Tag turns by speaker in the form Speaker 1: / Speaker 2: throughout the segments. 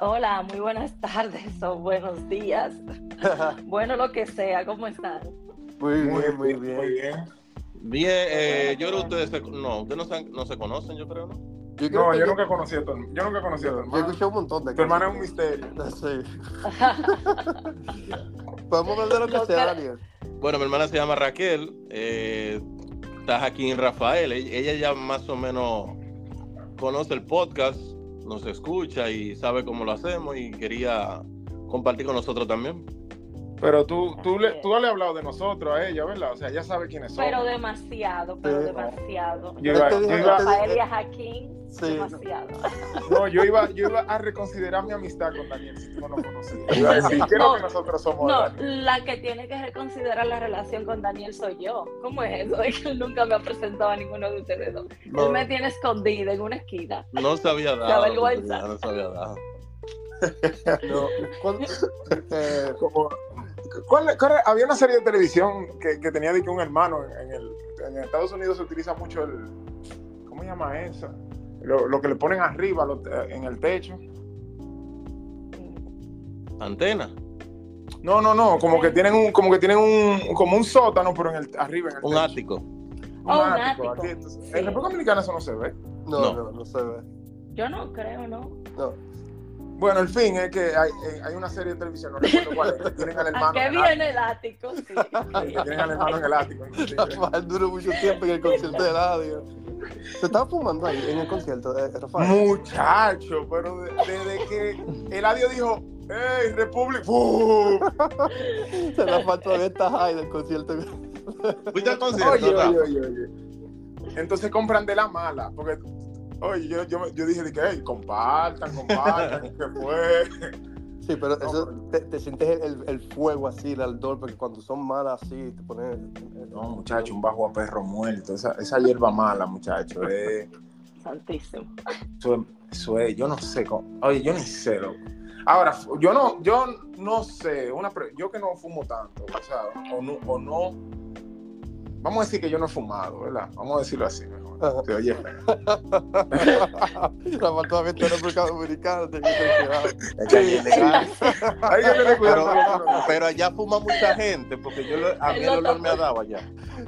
Speaker 1: Hola, muy buenas tardes o buenos días. bueno, lo que sea, ¿cómo están?
Speaker 2: Muy bien, muy bien.
Speaker 3: Muy bien.
Speaker 4: Bien, eh, yo creo que ustedes se, no, ustedes no se, no se conocen, yo creo, ¿no?
Speaker 2: Yo
Speaker 3: No,
Speaker 2: que
Speaker 3: yo nunca conocí a tu hermano. Yo nunca conocí a tu
Speaker 2: Yo
Speaker 3: hermano.
Speaker 2: escuché un montón de
Speaker 3: Tu hermano es un misterio.
Speaker 2: Sí. Podemos hablar de lo que
Speaker 1: No,
Speaker 2: sea, Daniel.
Speaker 4: Bueno, mi hermana se llama Raquel, eh, está aquí en Rafael, ella, ella ya más o menos conoce el podcast, nos escucha y sabe cómo lo hacemos y quería compartir con nosotros también.
Speaker 3: Pero tú, tú, le, tú le has hablado de nosotros a ella, ¿verdad? O sea, ella sabe quiénes son.
Speaker 1: Pero demasiado, pero
Speaker 2: Sí.
Speaker 1: demasiado.
Speaker 3: Yo iba- yo iba-
Speaker 1: Rafael y a Jaquín,
Speaker 2: Sí.
Speaker 1: demasiado.
Speaker 3: No, yo iba, yo iba a reconsiderar mi amistad con Daniel si tú no nos conocías. Iba a decir, ¿qué es lo que nosotros somos?
Speaker 1: No,
Speaker 3: Daniel?
Speaker 1: la que tiene que reconsiderar la relación con Daniel soy yo. ¿Cómo es eso? Es que él nunca me ha presentado a ninguno de ustedes dos.
Speaker 2: No.
Speaker 1: Él me tiene escondida en una esquina.
Speaker 4: No se había dado.
Speaker 1: Qué vergüenza.
Speaker 4: No se había dado.
Speaker 2: No. ¿Cuál- eh,
Speaker 3: Como, ¿cuál, cuál era? había una serie de televisión que, que tenía de que un hermano en, en el, en Estados Unidos se utiliza mucho el ¿cómo se llama eso? Lo, lo que le ponen arriba lo- en el techo.
Speaker 4: Antena,
Speaker 3: No, no, no, como que tienen un, como que tienen un, como un sótano, pero en el arriba en el
Speaker 4: un
Speaker 3: techo.
Speaker 4: ático.
Speaker 3: Un
Speaker 1: Oh, un
Speaker 3: ático,
Speaker 1: ático.
Speaker 3: aquí, entonces,
Speaker 1: Sí.
Speaker 3: En República Dominicana eso no se ve.
Speaker 2: no,
Speaker 4: No.
Speaker 2: no, no se ve.
Speaker 1: Yo no creo, ¿no?
Speaker 2: No.
Speaker 3: Bueno, el fin es que hay, eh, hay una serie de televisión, no recuerdo cuál es, que tienen al
Speaker 1: ¿A
Speaker 3: hermano. el
Speaker 1: viene el ático? Sí.
Speaker 3: que tienen al hermano en el ático.
Speaker 2: Rafael duró mucho tiempo en el concierto de radio. ¿Se estaba fumando ahí en el concierto, eh, Rafael?
Speaker 3: Muchacho, pero de- desde que Eladio dijo, ¡Ey, República! ¡Fu!
Speaker 2: Se la falta todavía está high del concierto.
Speaker 4: ¿Fuiste al concierto?
Speaker 3: Oye, oye, oye, oye. Entonces compran de la mala, porque, oye, yo, yo, yo dije, de que, hey, compartan, compartan, ¿qué fue?
Speaker 2: Sí, pero
Speaker 3: No,
Speaker 2: eso,
Speaker 3: pero-
Speaker 2: te, te sientes el, el fuego así, el ardor, porque cuando son malas así, te ponen...
Speaker 3: No, muchacho, un bajo a perro muerto, esa, esa hierba mala, muchacho, eh,
Speaker 1: Santísimo.
Speaker 3: eso, es- eso es, yo no sé, cómo- oye, yo ni sé, loco. Ahora, yo no, yo no sé, una, pre- yo que no fumo tanto, o sea, o no, o no, vamos a decir que yo no he fumado, ¿verdad? Vamos a decirlo así mejor. Sí, oye,
Speaker 2: Rafael todavía está en República Dominicana.
Speaker 4: Pero, allá fuma mucha gente, porque yo lo- a mí el olor me ha dado allá.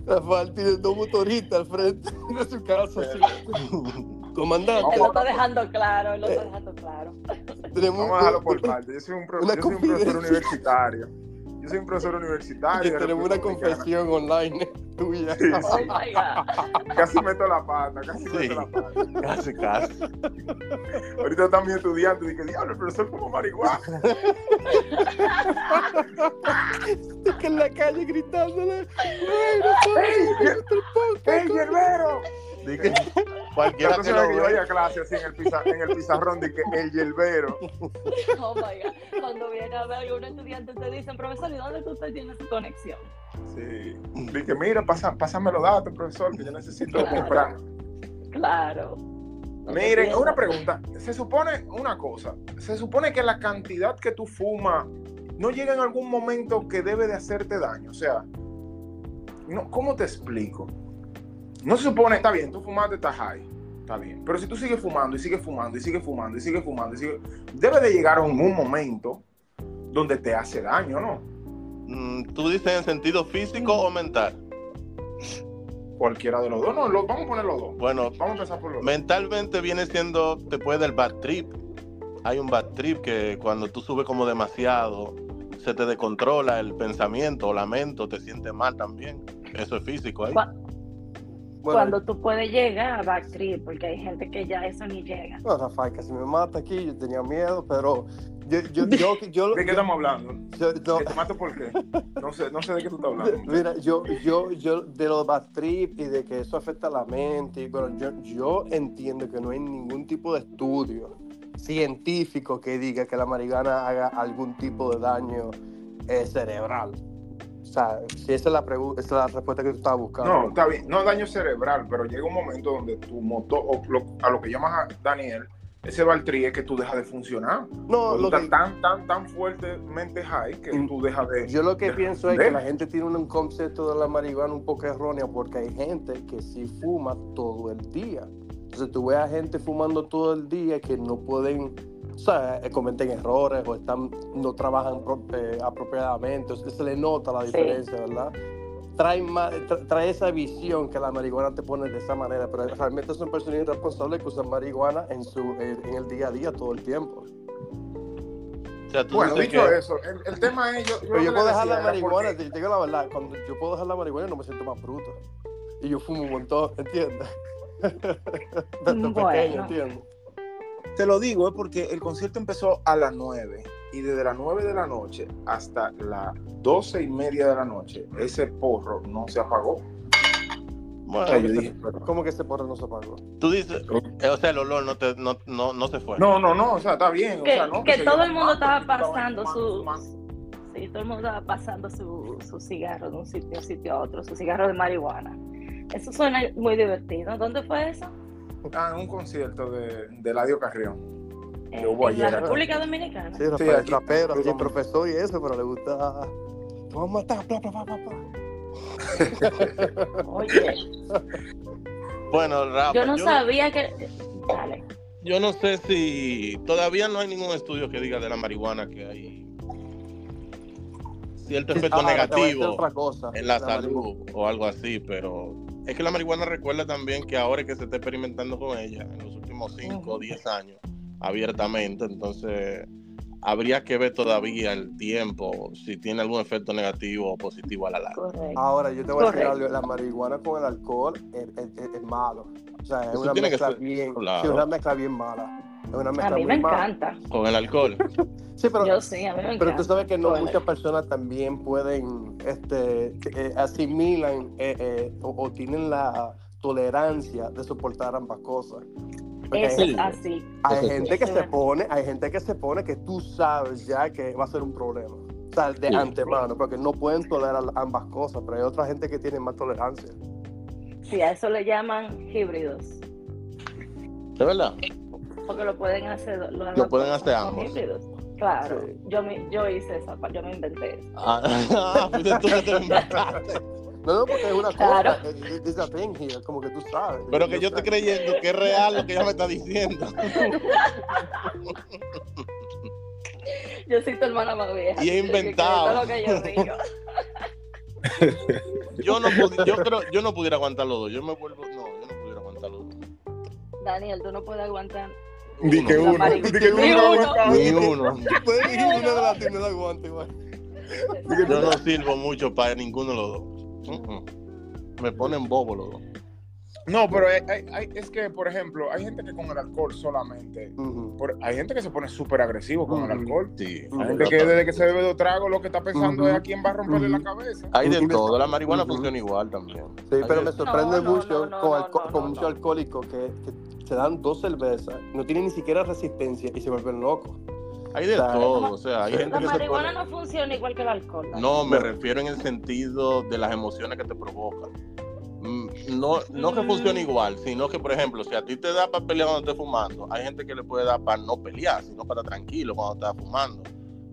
Speaker 2: Rafael tiene dos motoristas al frente de su casa. así. Comandante,
Speaker 1: Él lo está dejando claro, él lo está dejando claro.
Speaker 2: tenemos
Speaker 3: Vamos a dejarlo por parte. Yo soy un, pro- yo soy un profesor universitario. Yo soy un profesor universitario.
Speaker 2: tenemos una confesión online tuya.
Speaker 3: Sí,
Speaker 1: Oh
Speaker 3: sí.
Speaker 1: God.
Speaker 3: Casi meto la pata, casi
Speaker 4: Sí.
Speaker 3: meto la pata.
Speaker 4: Casi, casi.
Speaker 3: Ahorita están mis estudiantes y que diablo, el profesor como marihuana.
Speaker 2: que en la calle gritándole. ¡Ay, Rafael,
Speaker 3: ¡Ey, hierbero!
Speaker 4: Cualquiera que
Speaker 3: que yo
Speaker 4: lo
Speaker 3: vaya a clase así en el, piza- en el pizarrón de que el hierbero.
Speaker 1: Oh my God. Cuando viene a ver algún estudiante te dicen, profesor, ¿y dónde tú usted tiene su conexión?
Speaker 3: Sí. Dije, mira, pasa, pásame los datos, profesor, que yo necesito
Speaker 1: Claro.
Speaker 3: comprar.
Speaker 1: Claro. No
Speaker 3: Miren, una pregunta. Se supone una cosa. Se supone que la cantidad que tú fumas no llega en algún momento que debe de hacerte daño. O sea, no, ¿cómo te explico? No se supone, está bien, tú fumaste, estás high. Está bien. Pero si tú sigues fumando y sigues fumando y sigues fumando y sigues fumando y sigues... Debe de llegar a un, un momento donde te hace daño, ¿no?
Speaker 4: Mm, ¿Tú dices en sentido físico o mental?
Speaker 3: Cualquiera de los dos. No, los- vamos a poner los dos.
Speaker 4: Bueno,
Speaker 3: Vamos a empezar por los dos.
Speaker 4: mentalmente viene siendo, te puede dar bad trip. Hay un bad trip que cuando tú subes como demasiado, se te descontrola el pensamiento o la mente, o te sientes mal también. Eso es físico ahí.
Speaker 1: Cu-
Speaker 2: Bueno,
Speaker 1: Cuando tú puedes llegar a backtrip, porque hay gente que ya eso ni llega.
Speaker 2: no, Rafael casi me mata aquí, yo tenía miedo, pero yo, yo, yo, yo,
Speaker 3: ¿De qué estamos hablando?
Speaker 2: yo- no,
Speaker 3: ¿Que te mato por qué? No sé, no sé de qué tú estás hablando.
Speaker 2: Mira, yo, yo, yo, de los bad trip y de que eso afecta a la mente, bueno, yo, yo entiendo que no hay ningún tipo de estudio científico que diga que la marihuana haga algún tipo de daño eh, cerebral. O sea, si esa es la pregunta, esa es la respuesta que tú estabas buscando.
Speaker 3: No, está bien, no daño cerebral, pero llega un momento donde tu motor, o lo- a lo que llamas a Daniel, ese Valtrí es que tú dejas de funcionar.
Speaker 2: No, lo que-
Speaker 3: tan, tan, tan fuertemente high que
Speaker 2: Mm,
Speaker 3: tú dejas de.
Speaker 2: Yo lo que
Speaker 3: de
Speaker 2: pienso es que la gente tiene un concepto de la marihuana un poco erróneo porque hay gente que sí fuma todo el día. Entonces tú ves a gente fumando todo el día que no pueden sea, eh, cometen errores o están, no trabajan pro- eh, apropiadamente, o sea, se le nota la diferencia, ¿verdad? Trae, ma- tra- trae esa visión que la marihuana te pone de esa manera, pero realmente son personas irresponsables que usan marihuana en, su, en, en el día a día todo el tiempo.
Speaker 4: O sea, tú
Speaker 3: Bueno,
Speaker 4: dices
Speaker 3: dicho
Speaker 4: que-
Speaker 3: eso, el, el tema es. Yo, yo
Speaker 2: Pero yo puedo dejar la marihuana,
Speaker 3: porque-
Speaker 2: te digo la verdad, cuando yo puedo dejar la marihuana no me siento más bruto. Y yo fumo un montón, ¿entiendes? Desde
Speaker 1: Bueno.
Speaker 2: pequeño, ¿entiendes?
Speaker 3: Te lo digo, es porque el concierto empezó a las 9 y desde las 9 de la noche hasta las 12 y media de la noche, ese porro no se apagó.
Speaker 4: bueno,
Speaker 3: O sea, yo dije, pero-
Speaker 2: ¿Cómo que ese porro no se apagó?
Speaker 4: tú dices, eh, o sea, el olor no, te, no, no, no se fue.
Speaker 3: No, no, no, o sea, está bien. o
Speaker 1: Que,
Speaker 3: sea, no,
Speaker 1: que
Speaker 3: se
Speaker 1: todo el mundo estaba pasando su. Sí, todo el mundo estaba pasando su, su cigarro de un sitio sitio a otro, su cigarro de marihuana. Eso suena muy divertido. ¿Dónde fue eso?
Speaker 3: Ah, en un concierto de, de Eladio Carrión. Que hubo
Speaker 1: en la
Speaker 3: ayer.
Speaker 1: República Dominicana.
Speaker 2: Sí, Rafael,
Speaker 3: aquí-
Speaker 2: rapero,
Speaker 3: aquí
Speaker 2: profesor y eso, pero le gusta. Vamos a matar, bla, bla, bla, bla, bla.
Speaker 1: Oye,
Speaker 4: Bueno, Rafa,
Speaker 1: yo no
Speaker 4: yo,
Speaker 1: sabía que. Dale.
Speaker 4: yo no sé si todavía no hay ningún estudio que diga de la marihuana que hay cierto efecto
Speaker 2: Ahora, te voy a decir
Speaker 4: negativo
Speaker 2: otra cosa.
Speaker 4: en la,
Speaker 2: marihuana-
Speaker 4: salud o algo así, pero es que la marihuana recuerda también que ahora es que se está experimentando con ella en los últimos 5 o
Speaker 1: Ujú.
Speaker 4: 10 años abiertamente, entonces habría que ver todavía el tiempo si tiene algún efecto negativo o positivo a la larga.
Speaker 1: Correcto.
Speaker 2: Ahora, yo te voy a decir algo, la marihuana con el alcohol es, es- es- es malo. O sea, es una
Speaker 4: tiene que
Speaker 2: mezcla
Speaker 4: ser-
Speaker 2: bien,
Speaker 4: claro.
Speaker 2: sí, es una mezcla bien mala. Es una mezcla
Speaker 1: A mí me
Speaker 2: mala.
Speaker 1: encanta.
Speaker 4: Con el alcohol.
Speaker 2: Sí, pero,
Speaker 1: Yo sí, a mí me encanta.
Speaker 2: pero tú sabes que no
Speaker 1: Bueno.
Speaker 2: muchas personas también pueden, este, que, eh, asimilan eh, eh, o, o tienen la tolerancia de soportar ambas cosas. Porque
Speaker 1: Eso
Speaker 2: hay,
Speaker 1: es así.
Speaker 2: hay
Speaker 4: Eso
Speaker 2: gente que se pone, hay gente que se pone que tú sabes ya que va a ser un problema. O sea, de
Speaker 4: Sí.
Speaker 2: antemano, porque no pueden tolerar ambas cosas, pero hay otra gente que tiene más tolerancia.
Speaker 1: Sí, a eso le llaman híbridos.
Speaker 4: ¿De verdad?
Speaker 1: Porque lo pueden hacer. Lo,
Speaker 4: Lo pueden hacer ambos.
Speaker 1: híbridos. Claro,
Speaker 2: Sí.
Speaker 1: yo, me, yo hice esa, yo me inventé eso.
Speaker 4: Ah, fuiste tú que te inventaste.
Speaker 2: No, no, porque es una
Speaker 1: Claro.
Speaker 2: cosa, it- it- it's a thing here, como que tú sabes.
Speaker 4: Pero que yo estoy creyendo que es real lo que ella me está diciendo.
Speaker 1: Yo soy tu hermana más vieja.
Speaker 4: Y he
Speaker 1: que
Speaker 4: inventado.
Speaker 1: Todo lo que yo digo.
Speaker 4: Yo no, yo creo, yo no pudiera aguantar los dos. Yo me vuelvo, no, yo no pudiera aguantar los dos.
Speaker 1: Daniel, tú no puedes aguantar.
Speaker 3: Di que
Speaker 1: La
Speaker 3: uno, di que
Speaker 1: Ni
Speaker 3: uno.
Speaker 4: Ni uno.
Speaker 2: Puedes elegir uno de las y no la aguante igual.
Speaker 4: Yo no sirvo mucho para ninguno de los dos. Mm. Me ponen bobo los dos.
Speaker 3: No, pero hay- hay- hay- es que, por ejemplo, hay gente que con el alcohol solamente. Por- hay gente que se pone súper agresivo con el alcohol.
Speaker 4: Sí.
Speaker 3: Hay gente que desde que se bebe dos tragos lo que está pensando es a quién va a romperle la cabeza.
Speaker 4: Hay de todo. La marihuana funciona igual también.
Speaker 2: Sí,
Speaker 4: Hay
Speaker 2: pero
Speaker 4: de-
Speaker 2: me sorprende
Speaker 1: No, no,
Speaker 2: mucho
Speaker 1: no, no,
Speaker 2: con,
Speaker 1: no,
Speaker 2: alco-
Speaker 1: no,
Speaker 2: con
Speaker 1: no,
Speaker 2: muchos
Speaker 1: no.
Speaker 2: alcohólicos que, que se dan dos cervezas, no tienen ni siquiera resistencia y se vuelven locos.
Speaker 4: Hay de
Speaker 2: O sea,
Speaker 4: todo. O sea, hay gente
Speaker 1: La
Speaker 4: que se
Speaker 1: marihuana
Speaker 4: pone...
Speaker 1: no funciona igual que el alcohol.
Speaker 4: No, me refiero en el sentido de las emociones que te provocan. Mm, No, no que
Speaker 1: Mm.
Speaker 4: funcione igual, sino que, por ejemplo, si a ti te da para pelear cuando estés fumando, hay gente que le puede dar para no pelear, sino para estar tranquilo cuando estás fumando,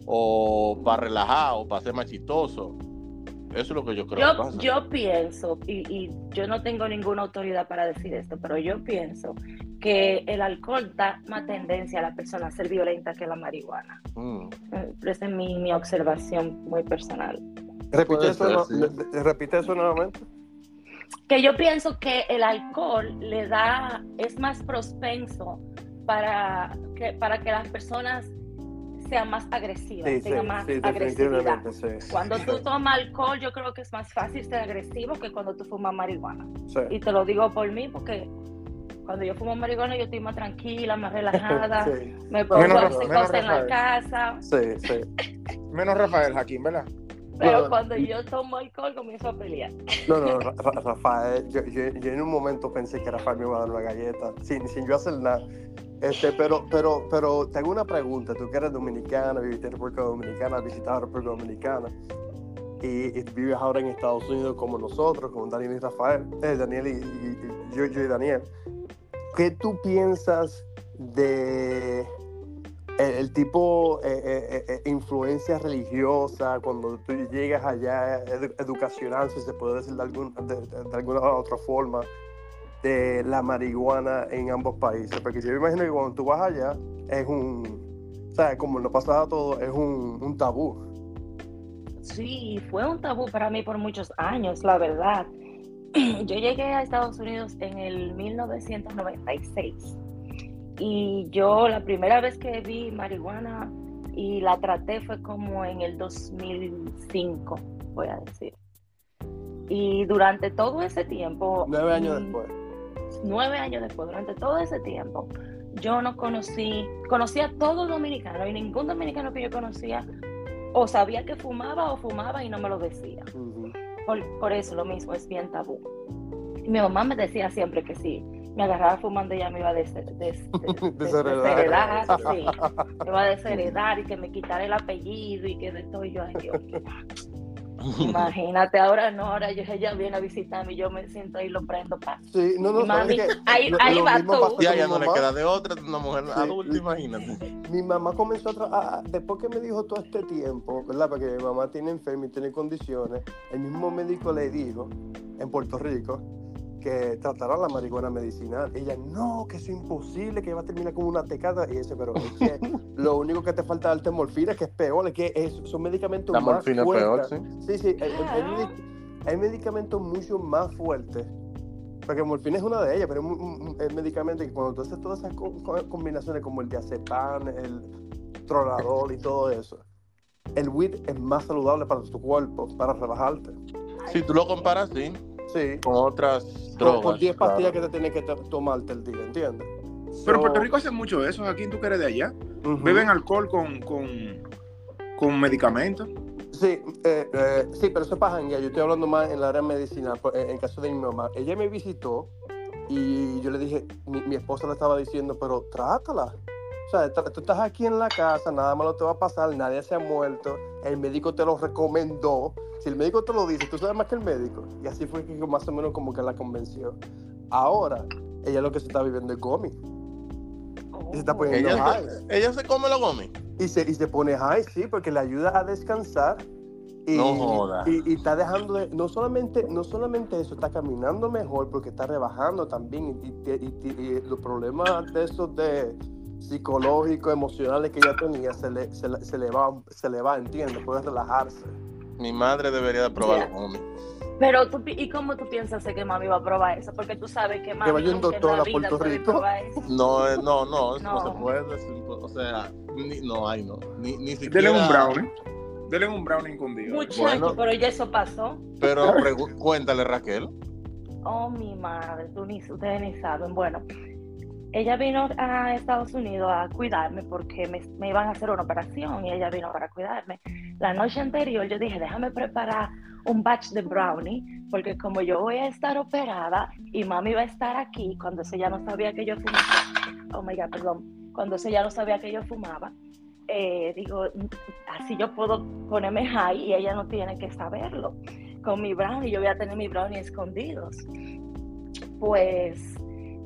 Speaker 4: o para relajar, o para ser más chistoso. Eso es lo que yo creo que
Speaker 1: Yo,
Speaker 4: pasa.
Speaker 1: yo pienso, y, y yo no tengo ninguna autoridad para decir esto, pero yo pienso que el alcohol da más tendencia a la persona a ser violenta que la marihuana.
Speaker 4: Mm.
Speaker 1: Eh, pero Esa es mi, mi observación muy personal.
Speaker 2: Repite eso, no- repite eso nuevamente.
Speaker 1: Que yo pienso que el alcohol le da, es más propenso para que, para que las personas sean más agresivas,
Speaker 2: Sí, sí,
Speaker 1: tengan más
Speaker 2: sí,
Speaker 1: agresividad.
Speaker 2: definitivamente, sí.
Speaker 1: Cuando tú tomas alcohol, yo creo que es más fácil ser agresivo que cuando tú fumas marihuana.
Speaker 2: Sí.
Speaker 1: Y te lo digo por mí, porque cuando yo fumo marihuana, yo estoy más tranquila, más relajada,
Speaker 2: Sí,
Speaker 1: me pongo
Speaker 3: Menos
Speaker 1: a hacer cosas en la casa.
Speaker 2: sí, sí.
Speaker 3: Menos Rafael Jaquín, ¿verdad?
Speaker 1: Pero
Speaker 2: No.
Speaker 1: cuando yo tomo alcohol, comienzo a pelear.
Speaker 2: No, no, Ra- Ra- Rafael, yo, yo- yo en un momento pensé que Rafael me iba a dar una galleta, sin, sin yo hacer nada. Este, pero, pero, pero tengo una pregunta. Tú que eres dominicana, viviste en República Dominicana, visitado República Dominicana y, y vives ahora en Estados Unidos como nosotros, como Daniel y Rafael, eh, Daniel y, y- y- yo, yo y Daniel. ¿Qué tú piensas de el, tipo eh, eh, eh, influencia religiosa cuando tú llegas allá, edu- educacional, si se puede decir de, alguna otra forma, de la marihuana en ambos países? Porque yo me imagino que cuando tú vas allá es un sea, como nos pasaba todo, es un, un tabú.
Speaker 1: Sí, fue un tabú para mí por muchos años, la verdad. Yo llegué a Estados Unidos en el 1996 y yo la primera vez que vi marihuana y la traté fue como en el 2005, voy a decir. Y durante todo ese tiempo...
Speaker 2: Nueve años
Speaker 1: mm,
Speaker 2: después.
Speaker 1: Nueve años después, durante todo ese tiempo, yo no conocí, conocía a todo dominicano y ningún dominicano que yo conocía o sabía que fumaba o fumaba y no me lo decía. Por, por eso lo mismo es bien tabú. Y mi mamá me decía siempre que sí, me agarraba fumando y ya me iba a des- des- des- des-
Speaker 2: Desheredar.
Speaker 1: desheredar, sí, me iba a desheredar y que me quitara el apellido y que de todo Y yo, ay Dios, imagínate, ahora no, ahora yo, ella viene a visitarme y yo me siento ahí lo prendo pa.
Speaker 2: Sí, no, no,
Speaker 1: Mami, ahí-
Speaker 2: Lo-
Speaker 1: ahí
Speaker 2: lo
Speaker 1: va
Speaker 2: mismo
Speaker 1: tú.
Speaker 2: pasó con
Speaker 4: Ya,
Speaker 2: mi
Speaker 4: ya no le
Speaker 2: mamá.
Speaker 4: queda de otra, una mujer
Speaker 2: Sí.
Speaker 4: adulta, imagínate.
Speaker 2: Mi mamá comenzó a trabajar, después que me dijo todo este tiempo, ¿verdad? Porque mi mamá tiene enferma y tiene condiciones, el mismo médico le dijo en Puerto Rico que tratara la marihuana medicinal. Ella, no, que eso es imposible, que va a terminar como una tecada. Y ese, pero es que lo único que te falta es darte morfina, que es peor, es que es- son medicamentos
Speaker 4: La
Speaker 2: más
Speaker 4: morfina es peor,
Speaker 2: fuertes.
Speaker 4: sí.
Speaker 2: Sí, sí, hay, hay- hay medicamentos mucho más fuertes. Porque morfina es una de ellas, pero es un, un- un- el medicamento que cuando tú haces todas esas co- co- combinaciones como el diazepam, el tronadol y todo eso, el weed es más saludable para tu cuerpo, para relajarte.
Speaker 4: Si tú lo comparas, sí,
Speaker 2: Sí,
Speaker 4: con otras
Speaker 2: con,
Speaker 4: drogas.
Speaker 2: con 10
Speaker 4: claro.
Speaker 2: pastillas que te tienes que to- tomarte el día, ¿entiendes?
Speaker 3: Pero
Speaker 2: So,
Speaker 3: Puerto Rico hace mucho eso, aquí tú que eres de allá.
Speaker 2: ujú.
Speaker 3: Beben alcohol con, con, con medicamentos.
Speaker 2: Sí, eh, eh, sí, pero eso es para janguear. Yo estoy hablando más en la área medicinal, por- en, caso de mi mamá. Ella me visitó y yo le dije, mi, mi esposa le estaba diciendo, pero trátala. O sea, tú estás aquí en la casa, nada malo te va a pasar, nadie se ha muerto, el médico te lo recomendó. Si el médico te lo dice, tú sabes más que el médico. Y así fue que más o menos como que la convenció. Ahora, ella lo que se está viviendo es gomi. Y se está
Speaker 1: Oh.
Speaker 2: poniendo
Speaker 4: Ella,
Speaker 2: high.
Speaker 4: se- ella se come la gomi.
Speaker 2: Y se, y se pone high, sí, porque le ayuda a descansar. Y,
Speaker 4: No joda.
Speaker 2: Y, y está dejando de. No solamente, no solamente eso, está caminando mejor porque está rebajando también. Y, y- y- y los problemas de esos de psicológicos, emocionales que ella tenía, se le, se, le- se le va, se le va, ¿entiendes? Puede relajarse.
Speaker 4: Mi madre debería de probar
Speaker 1: Ya.
Speaker 4: la gomi.
Speaker 1: Pero tú, pi- ¿y cómo tú piensas que mami va a probar eso? Porque tú sabes que mami
Speaker 2: vaya un doctor
Speaker 1: la
Speaker 2: a Puerto Rico.
Speaker 1: probar eso.
Speaker 4: No, eh, no, no, eso no,
Speaker 1: No.
Speaker 4: se puede. o sea, ni, no, hay no. Ni, ni
Speaker 3: Dele
Speaker 4: siquiera.
Speaker 3: un brownie. Dele un brownie infundido.
Speaker 1: Muchacho,
Speaker 4: Bueno.
Speaker 1: pero ya eso pasó.
Speaker 4: Pero cuéntale, Raquel.
Speaker 1: Oh, mi madre, tú ni, ustedes ni saben. Bueno, ella vino a Estados Unidos a cuidarme porque me, iban a hacer una operación y ella vino para cuidarme. La noche anterior yo dije, déjame preparar un batch de brownie porque como yo voy a estar operada y mami va a estar aquí cuando ella no sabía que yo fumaba. Oh my God, perdón. Cuando ella ya no sabía que yo fumaba. eh, digo, así yo puedo ponerme high y ella no tiene que saberlo. Con mi brownie, yo voy a tener mi brownie escondidos. Pues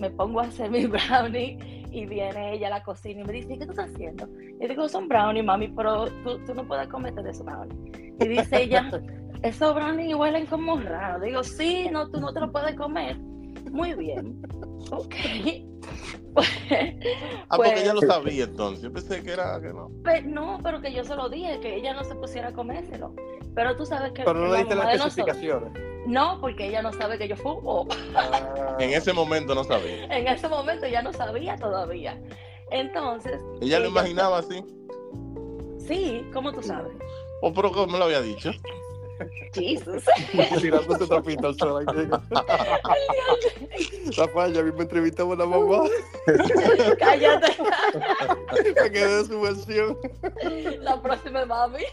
Speaker 1: me pongo a hacer mi brownie y viene ella a la cocina y me dice, ¿qué tú estás haciendo? Y digo, son brownie, mami, pero tú, tú no puedes comerte de esos brownie. Y dice ella, esos brownies huelen como raro. Digo, sí, no, tú no te lo puedes comer. Muy bien. Ok.
Speaker 4: Ah, porque ella
Speaker 1: Pues-
Speaker 4: lo sabía entonces. Yo pensé que era que no.
Speaker 1: Pe- no, pero que yo se lo dije, que ella no se pusiera a comérselo. Pero tú sabes que
Speaker 2: Pero no le diste las
Speaker 1: nosotros-
Speaker 2: especificaciones.
Speaker 1: No, porque ella no sabe que yo fumo.
Speaker 4: En ese momento no sabía.
Speaker 1: En ese momento ya no sabía todavía. Entonces,
Speaker 4: Ella lo imaginaba así.
Speaker 1: sí, ¿cómo tú sabes?
Speaker 4: O pero como me lo había dicho.
Speaker 1: Jesus.
Speaker 2: Tirándote trapito al sol. aquí. Rafael, ya mismo entrevistamos a la mamá.
Speaker 1: Cállate.
Speaker 2: Me quedé de su versión.
Speaker 1: La próxima mami.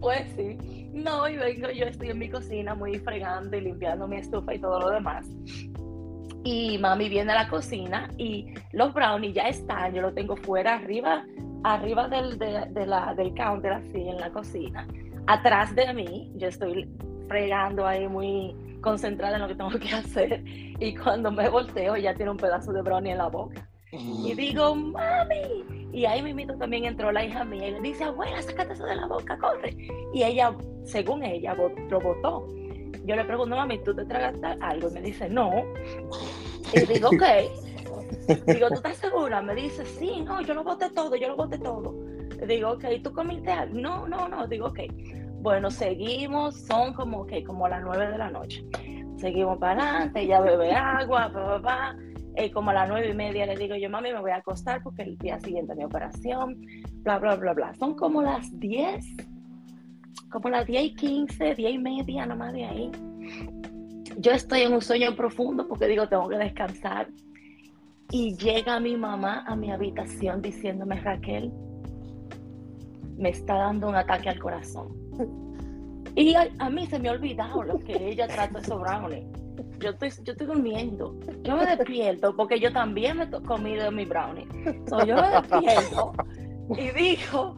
Speaker 1: Pues sí. No, y vengo, yo estoy en mi cocina muy fregando y limpiando mi estufa y todo lo demás. Y mami viene a la cocina y los brownies ya están, yo lo tengo fuera, arriba, arriba del, de, del counter, así en la cocina. Atrás de mí, yo estoy fregando ahí muy concentrada en lo que tengo que hacer. Y cuando me volteo, ya tiene un pedazo de brownie en la boca. Y digo, mami. Y ahí mismito también entró la hija mía y le dice, abuela, sácate eso de la boca, corre. Y ella, según ella, lo botó. Yo le pregunto, mami, ¿tú te tragaste algo? Y me dice, no. Y digo, ok. Digo, ¿tú estás segura? Me dice, sí, no, yo lo boté todo, yo lo boté todo. Digo, ok, ¿tú comiste algo? No, no, no. Digo, ok. Bueno, seguimos, son como que como las nueve de la noche. Seguimos para adelante, ella bebe agua, pa, pa. Eh, como a las nueve y media le digo yo, mami, me voy a acostar porque el día siguiente mi operación, bla, bla, bla, bla. Son como las 10, como las 10 y 15, 10 y media, nomás de ahí. Yo estoy en un sueño profundo porque digo, tengo que descansar. Y llega mi mamá a mi habitación diciéndome, Raquel, me está dando un ataque al corazón. Y a, mí se me ha olvidado lo que ella trató esos brownies. Yo estoy, yo estoy durmiendo. Yo me despierto porque yo también me he comido mi brownie. So, yo me despierto y dijo,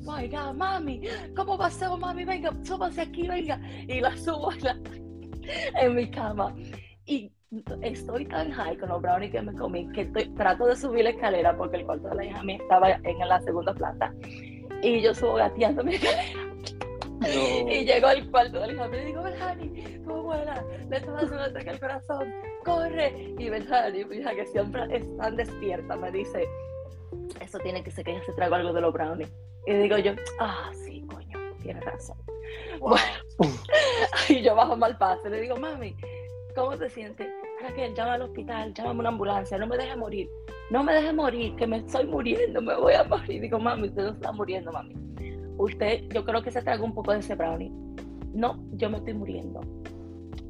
Speaker 1: my God, mami, ¿cómo ser, mami? Venga, súbase aquí, venga. Y la subo en mi cama. Y estoy tan high con los brownies que me comí que estoy- trato de subir la escalera porque el cuarto de la hija mía estaba en la segunda planta. Y yo subo gateando mi escalera. Y llego al cuarto de la hija mía y digo, Belhani, tu abuela le está dando un ataque al corazón, corre. Y Belhani, mi hija que siempre es tan despierta, me dice, eso tiene que ser que ella se tragó algo de los brownies. Y digo yo, ah, sí, coño, tienes razón. Bueno, y yo bajo mal paso, le digo, mami, ¿cómo te sientes? Raquel, llama al hospital, llámame una ambulancia, no me dejes morir, no me dejes morir, que me estoy muriendo, me voy a morir. Digo, mami, usted no está muriendo, mami. Usted, yo creo que se tragó un poco de ese brownie. No, yo me estoy muriendo.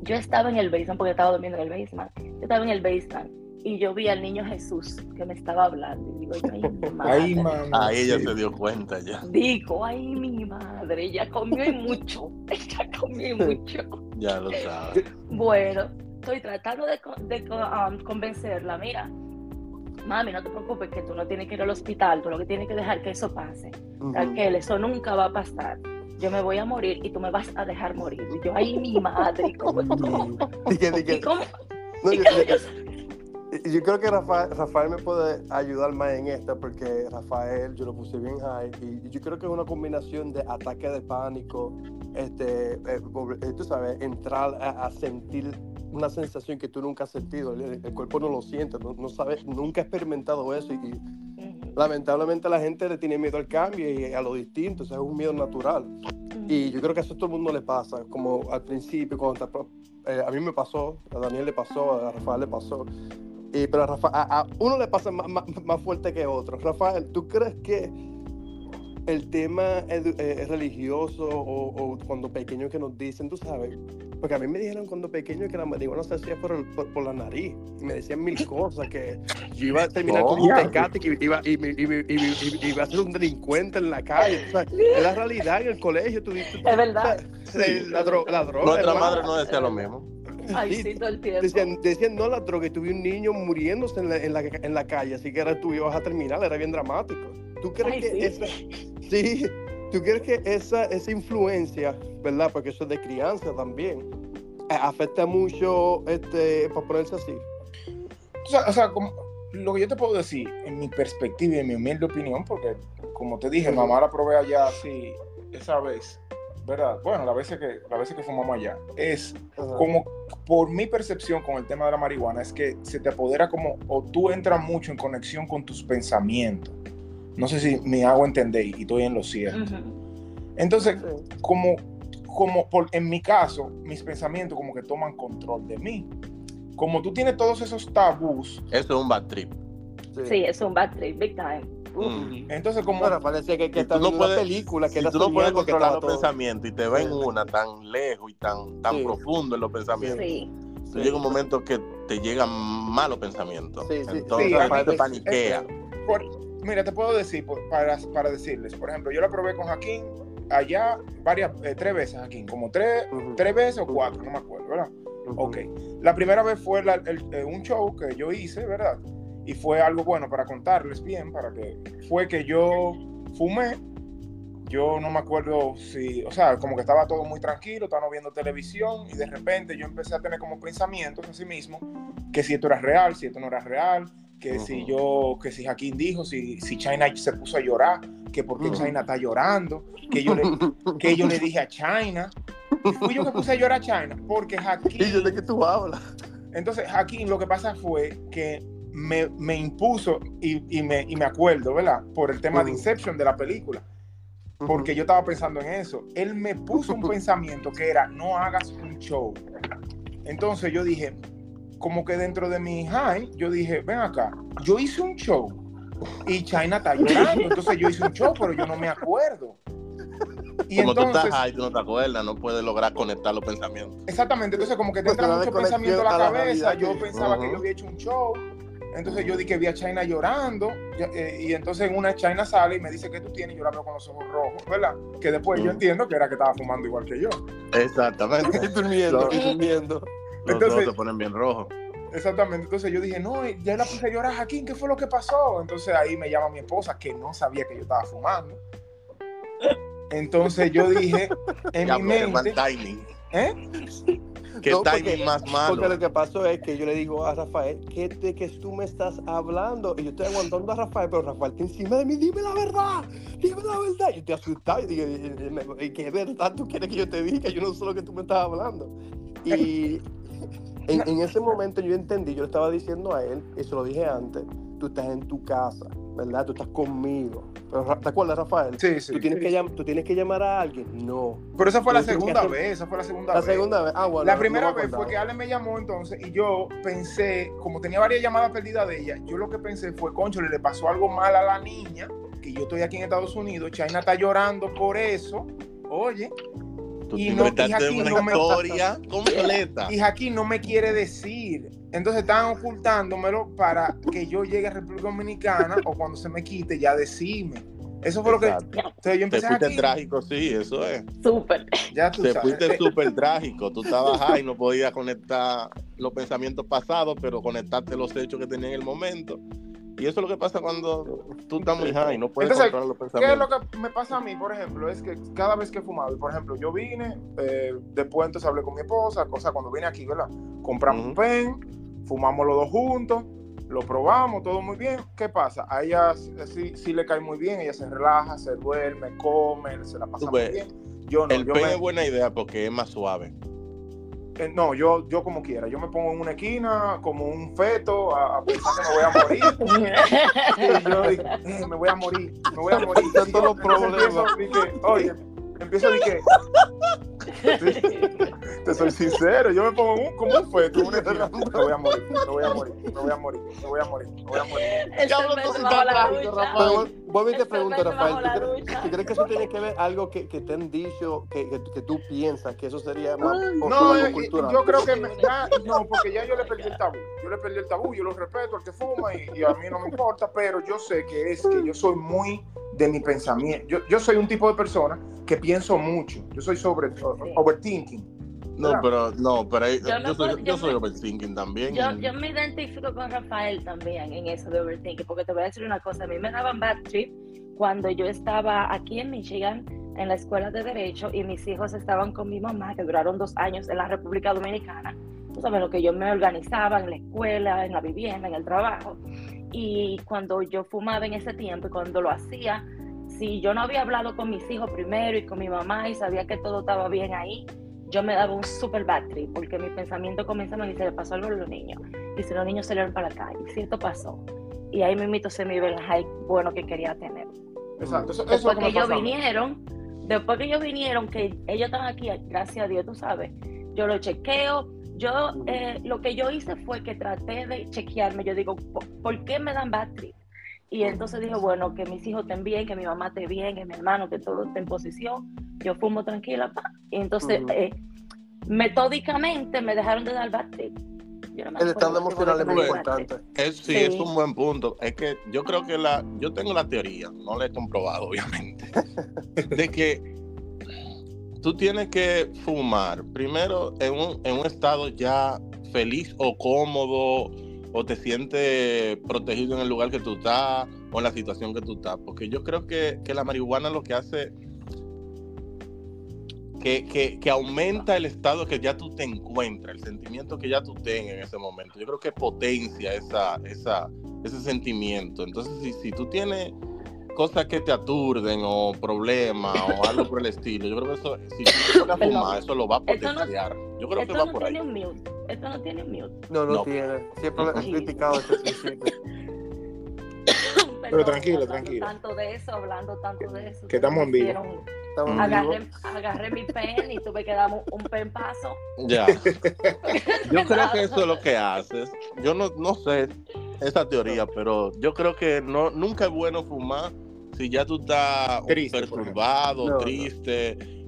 Speaker 1: Yo estaba en el basement, porque estaba durmiendo en el basement. Yo estaba en el basement y yo vi al niño Jesús que me estaba hablando. Y digo, ay, mi madre.
Speaker 3: Ay, mamá.
Speaker 4: Ahí ella
Speaker 3: sí.
Speaker 4: se dio cuenta ya.
Speaker 1: Digo, ay, mi madre, ella comió y mucho. Ella comió y mucho.
Speaker 4: Ya lo sabes.
Speaker 1: Bueno, estoy tratando de, um, convencerla. Mira, mami, no te preocupes que tú no tienes que ir al hospital, tú lo que tienes que dejar que eso pase.
Speaker 2: Ujú.
Speaker 1: Raquel, eso nunca va a pasar. Yo me voy a morir y tú me vas a dejar morir. Y yo, ay, mi madre, ¿cómo? ¿Y cómo?
Speaker 2: no,
Speaker 1: ¿Y
Speaker 2: yo,
Speaker 1: cómo yo-
Speaker 2: yo- creo que Rafael, Rafael me puede ayudar más en esta porque Rafael, yo lo puse bien high y yo creo que es una combinación de ataque de pánico, este, eh, eh, tú sabes, entrar a, a sentir una sensación que tú nunca has sentido, el, el cuerpo no lo siente, no, no sabe, nunca ha experimentado eso y, y lamentablemente la gente le tiene miedo al cambio y a lo distinto, o sea, es un miedo natural. Y yo creo que eso a todo el mundo le pasa, como al principio, cuando está eh, a mí me pasó, a Daniel le pasó, a Rafael le pasó, y, pero a, Rafa- a- a uno le pasa más, más, más fuerte que a otro. Rafael, ¿tú crees que el tema edu- eh, religioso o, o cuando pequeño que nos dicen, tú sabes? Porque a mí me dijeron cuando pequeño que la marihuana se hacía por, el- por, por la nariz, y me decían mil cosas, que yo iba a terminar como un tecate, que iba, y, y, me- y, me- y- y iba a ser un delincuente en la calle, sabes, es la realidad en el colegio. Tú,
Speaker 1: Es verdad.
Speaker 2: Sí, la, dro- la droga.
Speaker 4: Nuestra
Speaker 2: hermano.
Speaker 4: madre no decía lo mismo.
Speaker 1: Ay,
Speaker 2: Sí,
Speaker 1: sí, todo el tiempo.
Speaker 2: Decían, decían no la droga y tuve un niño muriéndose en la, en la, en la calle, así que ahora tú ibas a terminar, era bien dramático. ¿Tú crees
Speaker 1: Ay,
Speaker 2: que
Speaker 1: sí.
Speaker 2: esa, sí, tú crees que esa, esa influencia, verdad, porque eso es de crianza también, afecta mucho, este, para ponerse así?
Speaker 3: O sea, o sea, como, lo que yo te puedo decir, en mi perspectiva y en mi humilde opinión, porque como te dije, mamá la probé allá así, esa vez, ¿verdad? Bueno, la vez que, la vez que fumamos allá, es como, por mi percepción con el tema de la marihuana, es que se te apodera como, o tú entras mucho en conexión con tus pensamientos. No sé si me hago entender y estoy en lo cierto. Entonces, como, como por, en mi caso, mis pensamientos como que toman control de mí. Como tú tienes todos esos tabús,
Speaker 4: Eso es un bad trip.
Speaker 1: Sí, es un bad trip, big time.
Speaker 4: Mm.
Speaker 3: entonces como...
Speaker 2: Bueno, parecía que, que
Speaker 4: tú no puedes-
Speaker 2: película, que
Speaker 4: Si tú no puedes controlar los
Speaker 2: todo.
Speaker 4: pensamientos y te ven
Speaker 2: Sí.
Speaker 4: una tan lejos y tan, tan
Speaker 2: Sí.
Speaker 4: profundo en los pensamientos,
Speaker 1: Sí.
Speaker 4: tú llega un momento que te llegan malos pensamientos.
Speaker 2: Sí, sí,
Speaker 4: Entonces
Speaker 3: sí,
Speaker 4: la gente paniquea.
Speaker 3: Por- mira, te puedo decir, por- para, para decirles, por ejemplo, yo la probé con Jaquín allá varias, eh, tres veces, Jaquín, como tres,
Speaker 2: Ujú.
Speaker 3: tres veces o cuatro, no me acuerdo, ¿verdad?
Speaker 2: Ujú.
Speaker 3: Ok. La primera vez fue la- el- eh, un show que yo hice, ¿verdad? Y fue algo bueno para contarles bien, para que fue que yo fumé. Yo no me acuerdo si, o sea, como que estaba todo muy tranquilo, estábamos viendo televisión y de repente yo empecé a tener como pensamientos en sí mismo que si esto era real, si esto no era real, que si
Speaker 4: Ujú.
Speaker 3: yo, que si Jaquín dijo, si, si China se puso a llorar, que por qué. China está llorando, que yo le, que yo le dije a China. Y fui yo que puse a llorar a China, porque Jaquín...
Speaker 2: Y yo de qué tú hablas.
Speaker 3: Entonces, aquí lo que pasa fue que me, me impuso, y, y, me, y me acuerdo, ¿verdad? Por el tema de. Inception de la película, porque yo estaba pensando en eso. Él me puso un pensamiento que era, no hagas un show. Entonces yo dije, como que dentro de mi high, yo dije, ven acá, yo hice un show y China está llorando, entonces yo hice un show, pero yo no me acuerdo. Y
Speaker 4: Como tú estás ahí, tú no te acuerdas, no puedes lograr conectar los pensamientos.
Speaker 3: exactamente, entonces como que te
Speaker 2: Porque
Speaker 3: entra mucho pensamiento a la
Speaker 2: a la
Speaker 3: cabeza,
Speaker 2: realidad
Speaker 3: yo pensaba que yo había hecho un show, entonces yo dije que vi a China llorando, ya- eh, y entonces en una China sale y me dice que tú tienes, y yo la veo con los ojos rojos, ¿verdad? Que después yo entiendo que era que estaba fumando igual que yo.
Speaker 4: Exactamente.
Speaker 2: Y durmiendo, y durmiendo.
Speaker 4: Los
Speaker 3: Entonces-
Speaker 4: ojos se ponen bien rojos.
Speaker 3: Exactamente, entonces yo dije, no, ya la puse a llorar, Jaquín, ¿qué fue lo que pasó? Entonces ahí me llama mi esposa, que no sabía que yo estaba fumando. Entonces yo dije, en mi
Speaker 4: qué mal
Speaker 3: mente. ¿Eh?
Speaker 4: Qué
Speaker 2: No, porque-
Speaker 4: timing más malo.
Speaker 2: Porque lo que pasó es que yo le digo a Rafael, ¿qué de que tú me estás hablando? Y yo estoy aguantando a Rafael, pero Rafael está encima de mí, dime la verdad, dime la verdad. Yo estoy asustado y digo, ¿y- y- y ¿qué verdad tú quieres que yo te diga? Yo no sé lo que tú me estás hablando. Y en, en ese momento yo entendí, yo le estaba diciendo a él, y se lo dije antes, tú estás en tu casa, ¿verdad? Tú estás conmigo. Pero, ¿Te acuerdas, Rafael?
Speaker 3: Sí, sí.
Speaker 2: ¿Tú tienes, que llam- ¿Tú tienes que llamar a alguien? No.
Speaker 3: Pero esa fue la
Speaker 2: que
Speaker 3: segunda
Speaker 2: hacer-
Speaker 3: vez, esa fue la segunda
Speaker 2: La
Speaker 3: vez.
Speaker 2: segunda vez. Ah, bueno.
Speaker 3: La primera
Speaker 2: me
Speaker 3: vez fue que Ale me llamó entonces y yo pensé, como tenía varias llamadas perdidas de ella, yo lo que pensé fue, concho, le pasó algo mal a la niña, que yo estoy aquí en Estados Unidos, China está llorando por eso, oye,
Speaker 4: Tú
Speaker 3: y no- y aquí
Speaker 4: una
Speaker 3: no me-
Speaker 4: historia completa.
Speaker 3: y aquí no me quiere decir. Entonces estaban ocultándomelo para que yo llegue a República Dominicana o cuando se me quite ya decime. Eso fue lo que... Entonces yo
Speaker 4: Te
Speaker 3: empecé
Speaker 4: fuiste
Speaker 3: aquí,
Speaker 4: trágico, sí, eso es.
Speaker 1: Súper.
Speaker 3: ya tú
Speaker 4: Te
Speaker 3: sabes.
Speaker 4: fuiste súper trágico. Tú estabas high, no podías conectar los pensamientos pasados, pero conectarte los hechos que tenía en el momento. Y eso es lo que pasa cuando tú estás muy high, no puedes
Speaker 3: Entonces,
Speaker 4: controlar los
Speaker 3: ¿Qué es
Speaker 4: pensamientos.
Speaker 3: lo que me pasa a mí, por ejemplo? Es que cada vez que he fumado, por ejemplo, yo vine, eh, después entonces hablé con mi esposa, cosa cuando vine aquí, ¿verdad? Compramos un
Speaker 4: Ujú.
Speaker 3: pen, fumamos los dos juntos, lo probamos, todo muy bien. ¿Qué pasa? A ella sí, sí le cae muy bien, ella se relaja, se duerme, come, se la pasa muy bien. Yo no,
Speaker 4: el
Speaker 3: yo
Speaker 4: pen
Speaker 3: me-
Speaker 4: es buena idea porque es más suave.
Speaker 3: eh, no, yo, yo como quiera, yo me pongo en una esquina como un feto a, a pensar que me voy a morir. Y yo digo, "Eh, me voy a morir, me voy a morir. Y yo-
Speaker 2: los
Speaker 3: entonces
Speaker 2: problemas.
Speaker 3: empiezo, dije, oye, empiezo a decir te soy sincero, yo me pongo un- como un feto, una esquina, voy a morir, me voy a morir, me voy a morir, me voy a morir, me voy a morir.
Speaker 4: Tú trágico,
Speaker 1: ducha.
Speaker 4: Rafael.
Speaker 2: Vuelvo y te pregunto, Rafael, ¿tú crees, tú crees que eso tiene que ver algo que, que te han dicho, que, que, que tú piensas que eso sería más por
Speaker 3: No,
Speaker 2: algo
Speaker 3: eh, yo creo que me- ya, no, porque ya yo le perdí el tabú. Yo le perdí el tabú, yo lo respeto al que fuma y, y a mí no me importa, pero yo sé que es que yo soy muy de mi pensamiento. Yo, yo soy un tipo de persona que pienso mucho. Yo soy sobre overthinking.
Speaker 4: No, pero no, pero ahí-
Speaker 1: Yo
Speaker 4: soy, yo
Speaker 1: yo
Speaker 4: soy
Speaker 1: me-
Speaker 4: overthinking también.
Speaker 1: Yo,
Speaker 4: y-
Speaker 1: yo me identifico con Rafael también en eso de overthinking, porque te voy a decir una cosa, a mí me daban bad trip cuando yo estaba aquí en Michigan en la escuela de Derecho y mis hijos estaban con mi mamá, que duraron dos años en la República Dominicana. Tú sabes lo que yo me organizaba en la escuela, en la vivienda, en el trabajo. Y cuando yo fumaba en ese tiempo y cuando lo hacía, si yo no había hablado con mis hijos primero y con mi mamá y sabía que todo estaba bien ahí, yo me daba un super bad trip porque mi pensamiento comenzaba y se le pasó algo a los niños. Y si los niños salieron para la calle, si esto pasó. Y ahí mismito se me iba el hype bueno que quería tener.
Speaker 3: Exacto. Eso, eso es lo
Speaker 1: Después
Speaker 3: que
Speaker 1: que ellos vinieron, después que ellos vinieron, que ellos están aquí, gracias a Dios, tú sabes, yo lo chequeo. Yo, eh, lo que yo hice fue que traté de chequearme. Yo digo, ¿por, por qué me dan bad trip? Y entonces dije, bueno, que mis hijos estén bien, que mi mamá esté bien, que mi hermano, que todo esté en posición. Yo fumo tranquila, pa. Y entonces, eh, metódicamente me dejaron de dar. Yo no
Speaker 2: El estado emocional es muy importante.
Speaker 4: Es, sí,
Speaker 1: Sí.
Speaker 4: es un buen punto. Es que yo creo que la, yo tengo la teoría, no la he comprobado, obviamente, de que tú tienes que fumar primero en un, en un estado ya feliz o cómodo o te sientes protegido en el lugar que tú estás o en la situación que tú estás. Porque yo creo que, que la marihuana lo que hace que, que, que aumenta el estado que ya tú te encuentras, el sentimiento que ya tú tengas en ese momento. Yo creo que potencia esa, esa, ese sentimiento. Entonces, si, si tú tienes cosas que te aturden o problemas o algo por el estilo, yo creo que eso, si tú te a fumar, eso lo va a potenciar. Yo creo
Speaker 1: Esto
Speaker 4: que va
Speaker 1: no
Speaker 4: por ahí.
Speaker 1: tiene un mute. Esto no tiene un mute.
Speaker 2: No, no,
Speaker 4: No.
Speaker 2: tiene. Siempre lo he
Speaker 1: Sí.
Speaker 2: criticado el principio.
Speaker 1: Perdón,
Speaker 3: tranquilo, tranquilo.
Speaker 1: Tanto de eso, hablando tanto de eso.
Speaker 3: Que estamos en vivo.
Speaker 2: Estamos en
Speaker 1: Agarré,
Speaker 2: vivo.
Speaker 1: agarré mi pen y tuve que dar un, un pen paso.
Speaker 4: Ya. Yo creo que eso es lo que haces. Yo no, no sé esa teoría, pero yo creo que no, nunca es bueno fumar si ya tú estás
Speaker 3: Triste,
Speaker 4: perturbado,
Speaker 2: No, no.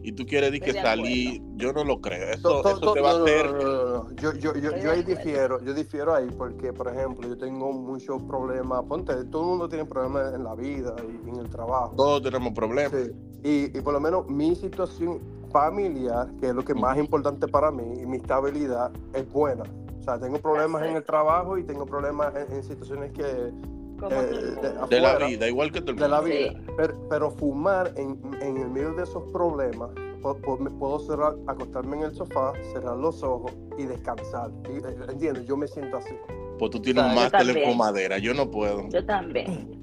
Speaker 4: Y tú quieres di que salir. Yo no lo creo. Eso,
Speaker 2: To- to-
Speaker 4: eso
Speaker 2: to-
Speaker 4: te va a
Speaker 2: no,
Speaker 4: hacer.
Speaker 2: no, no, no, no. Yo, yo, yo, yo ahí difiero, yo difiero ahí porque, por ejemplo, yo tengo muchos problemas. Ponte, todo el mundo tiene problemas en la vida y en el trabajo.
Speaker 4: Todos tenemos problemas.
Speaker 2: Sí. Y, y por lo menos mi situación familiar, que es lo que más importante para mí, y mi estabilidad es buena. O sea, tengo problemas en el trabajo y tengo problemas en, en situaciones que
Speaker 1: Como
Speaker 2: eh, de,
Speaker 4: la vida, igual que todo el
Speaker 2: de la vida.
Speaker 1: Sí.
Speaker 2: Pero, pero fumar en, en el medio de esos problemas, me puedo cerrar, acostarme en el sofá, cerrar los ojos y descansar. Eh, ¿Entiendes? Yo me siento así.
Speaker 4: Pues tú tienes
Speaker 2: Yo
Speaker 4: un máster en
Speaker 1: también.
Speaker 4: fumadera. Yo no puedo.
Speaker 1: Yo también.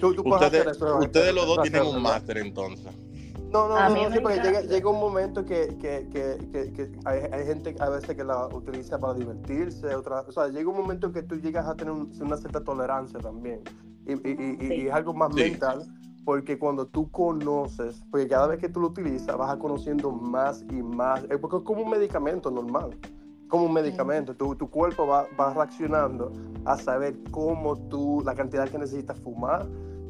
Speaker 2: Tú, tú puedes
Speaker 4: Ustedes,
Speaker 2: hacer eso,
Speaker 4: ustedes los dos tienen un máster entonces.
Speaker 2: No, no,
Speaker 1: A
Speaker 2: no, sí, porque llega, llega un momento que, que, que, que, hay, hay gente a veces que la utiliza para divertirse, otra, o sea, llega un momento que tú llegas a tener un- una cierta tolerancia también. Y, y, y- y-
Speaker 1: Sí.
Speaker 2: y es algo más
Speaker 4: Sí.
Speaker 2: mental, porque cuando tú conoces, porque cada vez que tú lo utilizas, vas a conociendo más y más, eh, porque es como un medicamento normal. Como un medicamento, tu, tu cuerpo va, va reaccionando a saber cómo tú, la cantidad que necesitas fumar,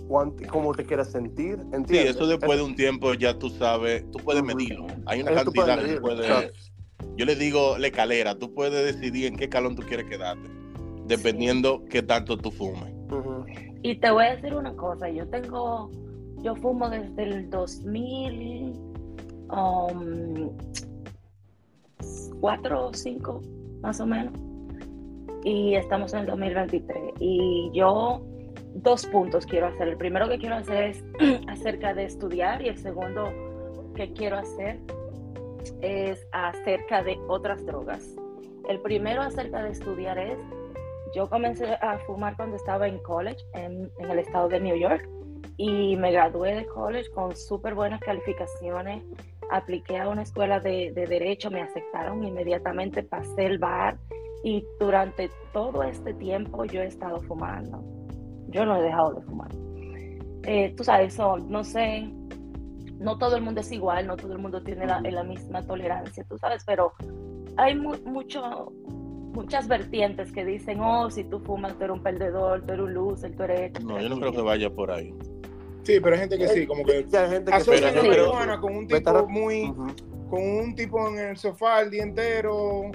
Speaker 2: cuánto, cómo te quieres sentir,
Speaker 4: Sí,
Speaker 2: ¿entiendes?
Speaker 4: eso después de un tiempo ya tú sabes, tú puedes medirlo. Hay una cantidad que tú
Speaker 2: medirlo,
Speaker 4: puedes. Yo le digo la escalera, tú puedes decidir en qué calón tú quieres quedarte, dependiendo qué tanto tú fumes.
Speaker 1: Y te voy a decir una cosa, yo tengo, yo fumo desde el 2000, um, cuatro o cinco, más o menos, y estamos en el 2023. Y yo, dos puntos quiero hacer. El primero que quiero hacer es acerca de estudiar y el segundo que quiero hacer es acerca de otras drogas. El primero acerca de estudiar es, yo comencé a fumar cuando estaba en college en, en el estado de New York y me gradué de college con súper buenas calificaciones. Apliqué a una escuela de, de derecho, me aceptaron inmediatamente, pasé el bar y durante todo este tiempo yo he estado fumando. Yo no he dejado de fumar. Eh, tú sabes, eso, no sé, no todo el mundo es igual, no todo el mundo tiene la, la misma tolerancia, tú sabes, pero hay mu- mucho, muchas vertientes que dicen, oh, si tú fumas, tú eres un perdedor, tú eres un loser, tú eres... esto,
Speaker 4: No, yo no creo que
Speaker 1: aquello".
Speaker 4: vaya por ahí.
Speaker 3: Sí, pero hay gente que sí, como que
Speaker 2: Ya hay gente que
Speaker 3: asocia la
Speaker 4: pero- pero-
Speaker 3: marihuana con un tipo muy,
Speaker 2: Ujú.
Speaker 3: con un tipo en el sofá el día entero.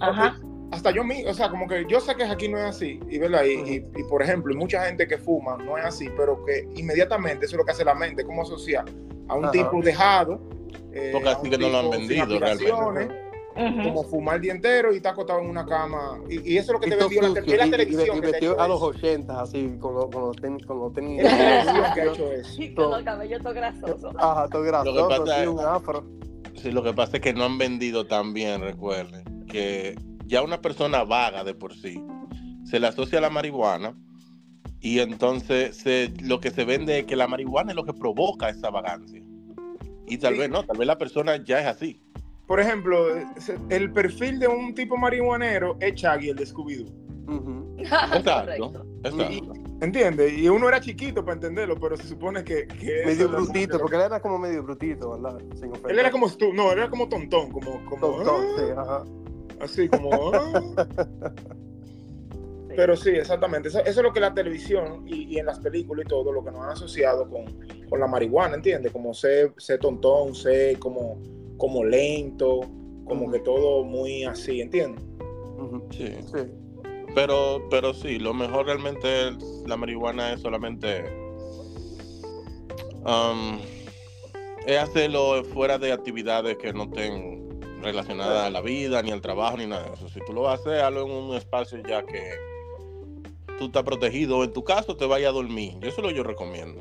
Speaker 1: Ajá.
Speaker 3: Hasta yo mismo, o sea, como que yo sé que aquí no es así, y verdad, y, y- y, por ejemplo, mucha gente que fuma no es así, pero que inmediatamente eso es lo que hace la mente, como asociar a un
Speaker 2: Ajá.
Speaker 3: tipo dejado, eh,
Speaker 4: Porque así que no lo han vendido
Speaker 3: aplicaciones,
Speaker 1: Ujú.
Speaker 3: como fumar el día entero y está acostado en una cama, y, y eso es lo que
Speaker 2: Y
Speaker 3: te
Speaker 2: todo
Speaker 3: vendió la, te- la
Speaker 2: y- y-
Speaker 3: televisión
Speaker 2: y
Speaker 3: que te
Speaker 2: a los
Speaker 3: eso.
Speaker 2: 80 así, con, los- con los tenis. Con los tenis
Speaker 3: Es la televisión que ha hecho eso.
Speaker 1: Y con los cabellos todos grasosos.
Speaker 2: Ajá, todo grasoso,
Speaker 4: es-
Speaker 2: un afro.
Speaker 4: Sí, lo que pasa es que no han vendido tan bien, recuerden, que ya una persona vaga de por sí se le asocia a la marihuana y entonces se- lo que se vende es que la marihuana es lo que provoca esa vagancia. Y tal
Speaker 3: Sí.
Speaker 4: vez no, tal vez la persona ya es así.
Speaker 3: Por ejemplo, el perfil de un tipo marihuanero es Chaggy, el de Scooby-Doo.
Speaker 2: Ujú.
Speaker 4: Exacto.
Speaker 3: ¿Entiendes? Y uno era chiquito para entenderlo, pero se supone que,
Speaker 2: Medio
Speaker 3: era como
Speaker 2: brutito,
Speaker 3: que-
Speaker 2: porque él era como medio brutito, ¿verdad? Sin.
Speaker 3: Él era como tú, no, él era como tontón, como, como
Speaker 2: Tontón,
Speaker 3: ah,
Speaker 2: sí, ajá.
Speaker 3: Así como. ah.
Speaker 1: Sí.
Speaker 3: Pero sí, exactamente. Eso, eso es lo que la televisión y, y en las películas y todo, lo que nos han asociado con, con la marihuana, ¿entiendes? Como ser, ser tontón, ser como, como lento, como que todo muy así, ¿entiendes?
Speaker 4: Sí.
Speaker 2: Sí.
Speaker 4: Pero, pero sí, lo mejor realmente es- la marihuana es solamente um, es hacerlo fuera de actividades que no estén relacionadas a la vida, ni al trabajo, ni nada de eso. Si tú lo vas a hacer, hazlo en un espacio ya que tú estás protegido. En tu caso, te vayas a dormir. Yo eso es lo yo recomiendo.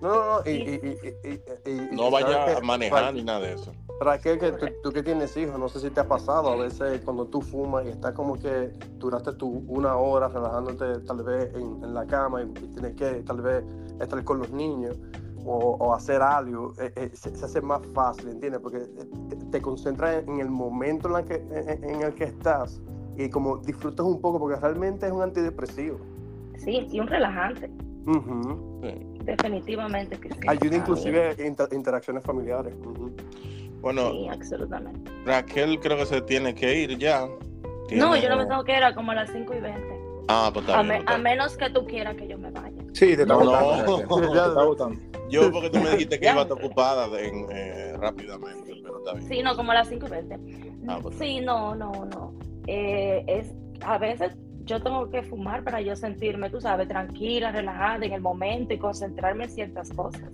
Speaker 2: No, no, no. Y, y, y, y- y- y-
Speaker 4: No
Speaker 2: sabes
Speaker 4: a manejar ni nada de eso.
Speaker 2: Raquel, que tú, tú que tienes hijos, no sé si te ha pasado a veces cuando tú fumas y estás como que duraste tu una hora relajándote tal vez en, en la cama y, y tienes que tal vez estar con los niños o, o hacer algo, eh, eh, se, se hace más fácil, ¿entiendes? Porque te, te concentras en el momento en, la que, en, en el que estás y como disfrutas un poco porque realmente es un antidepresivo.
Speaker 1: Sí, y un relajante.
Speaker 4: Sí.
Speaker 1: Definitivamente que sí.
Speaker 2: Ayuda inclusive a inter- interacciones familiares.
Speaker 4: Bueno,
Speaker 1: Sí, absolutamente.
Speaker 4: Raquel creo que se tiene que ir ya.
Speaker 1: No, yo no me tengo que ir a como a las 5 y 20.
Speaker 4: Ah, pues está
Speaker 1: A,
Speaker 4: bien,
Speaker 1: me-
Speaker 4: está
Speaker 1: a menos que tú quieras que yo me vaya.
Speaker 3: Sí, te está
Speaker 4: No,
Speaker 3: gustando.
Speaker 4: no.
Speaker 3: Raquel, Te está gustando.
Speaker 4: Yo porque tú me dijiste que iba a estar ocupada de- en, eh, rápidamente, pero está bien.
Speaker 1: Sí, no, como a las 5 y 20.
Speaker 4: Ah, pues
Speaker 1: sí, no, no, no. Eh, es, a veces yo tengo que fumar para yo sentirme, tú sabes, tranquila, relajada en el momento y concentrarme en ciertas cosas.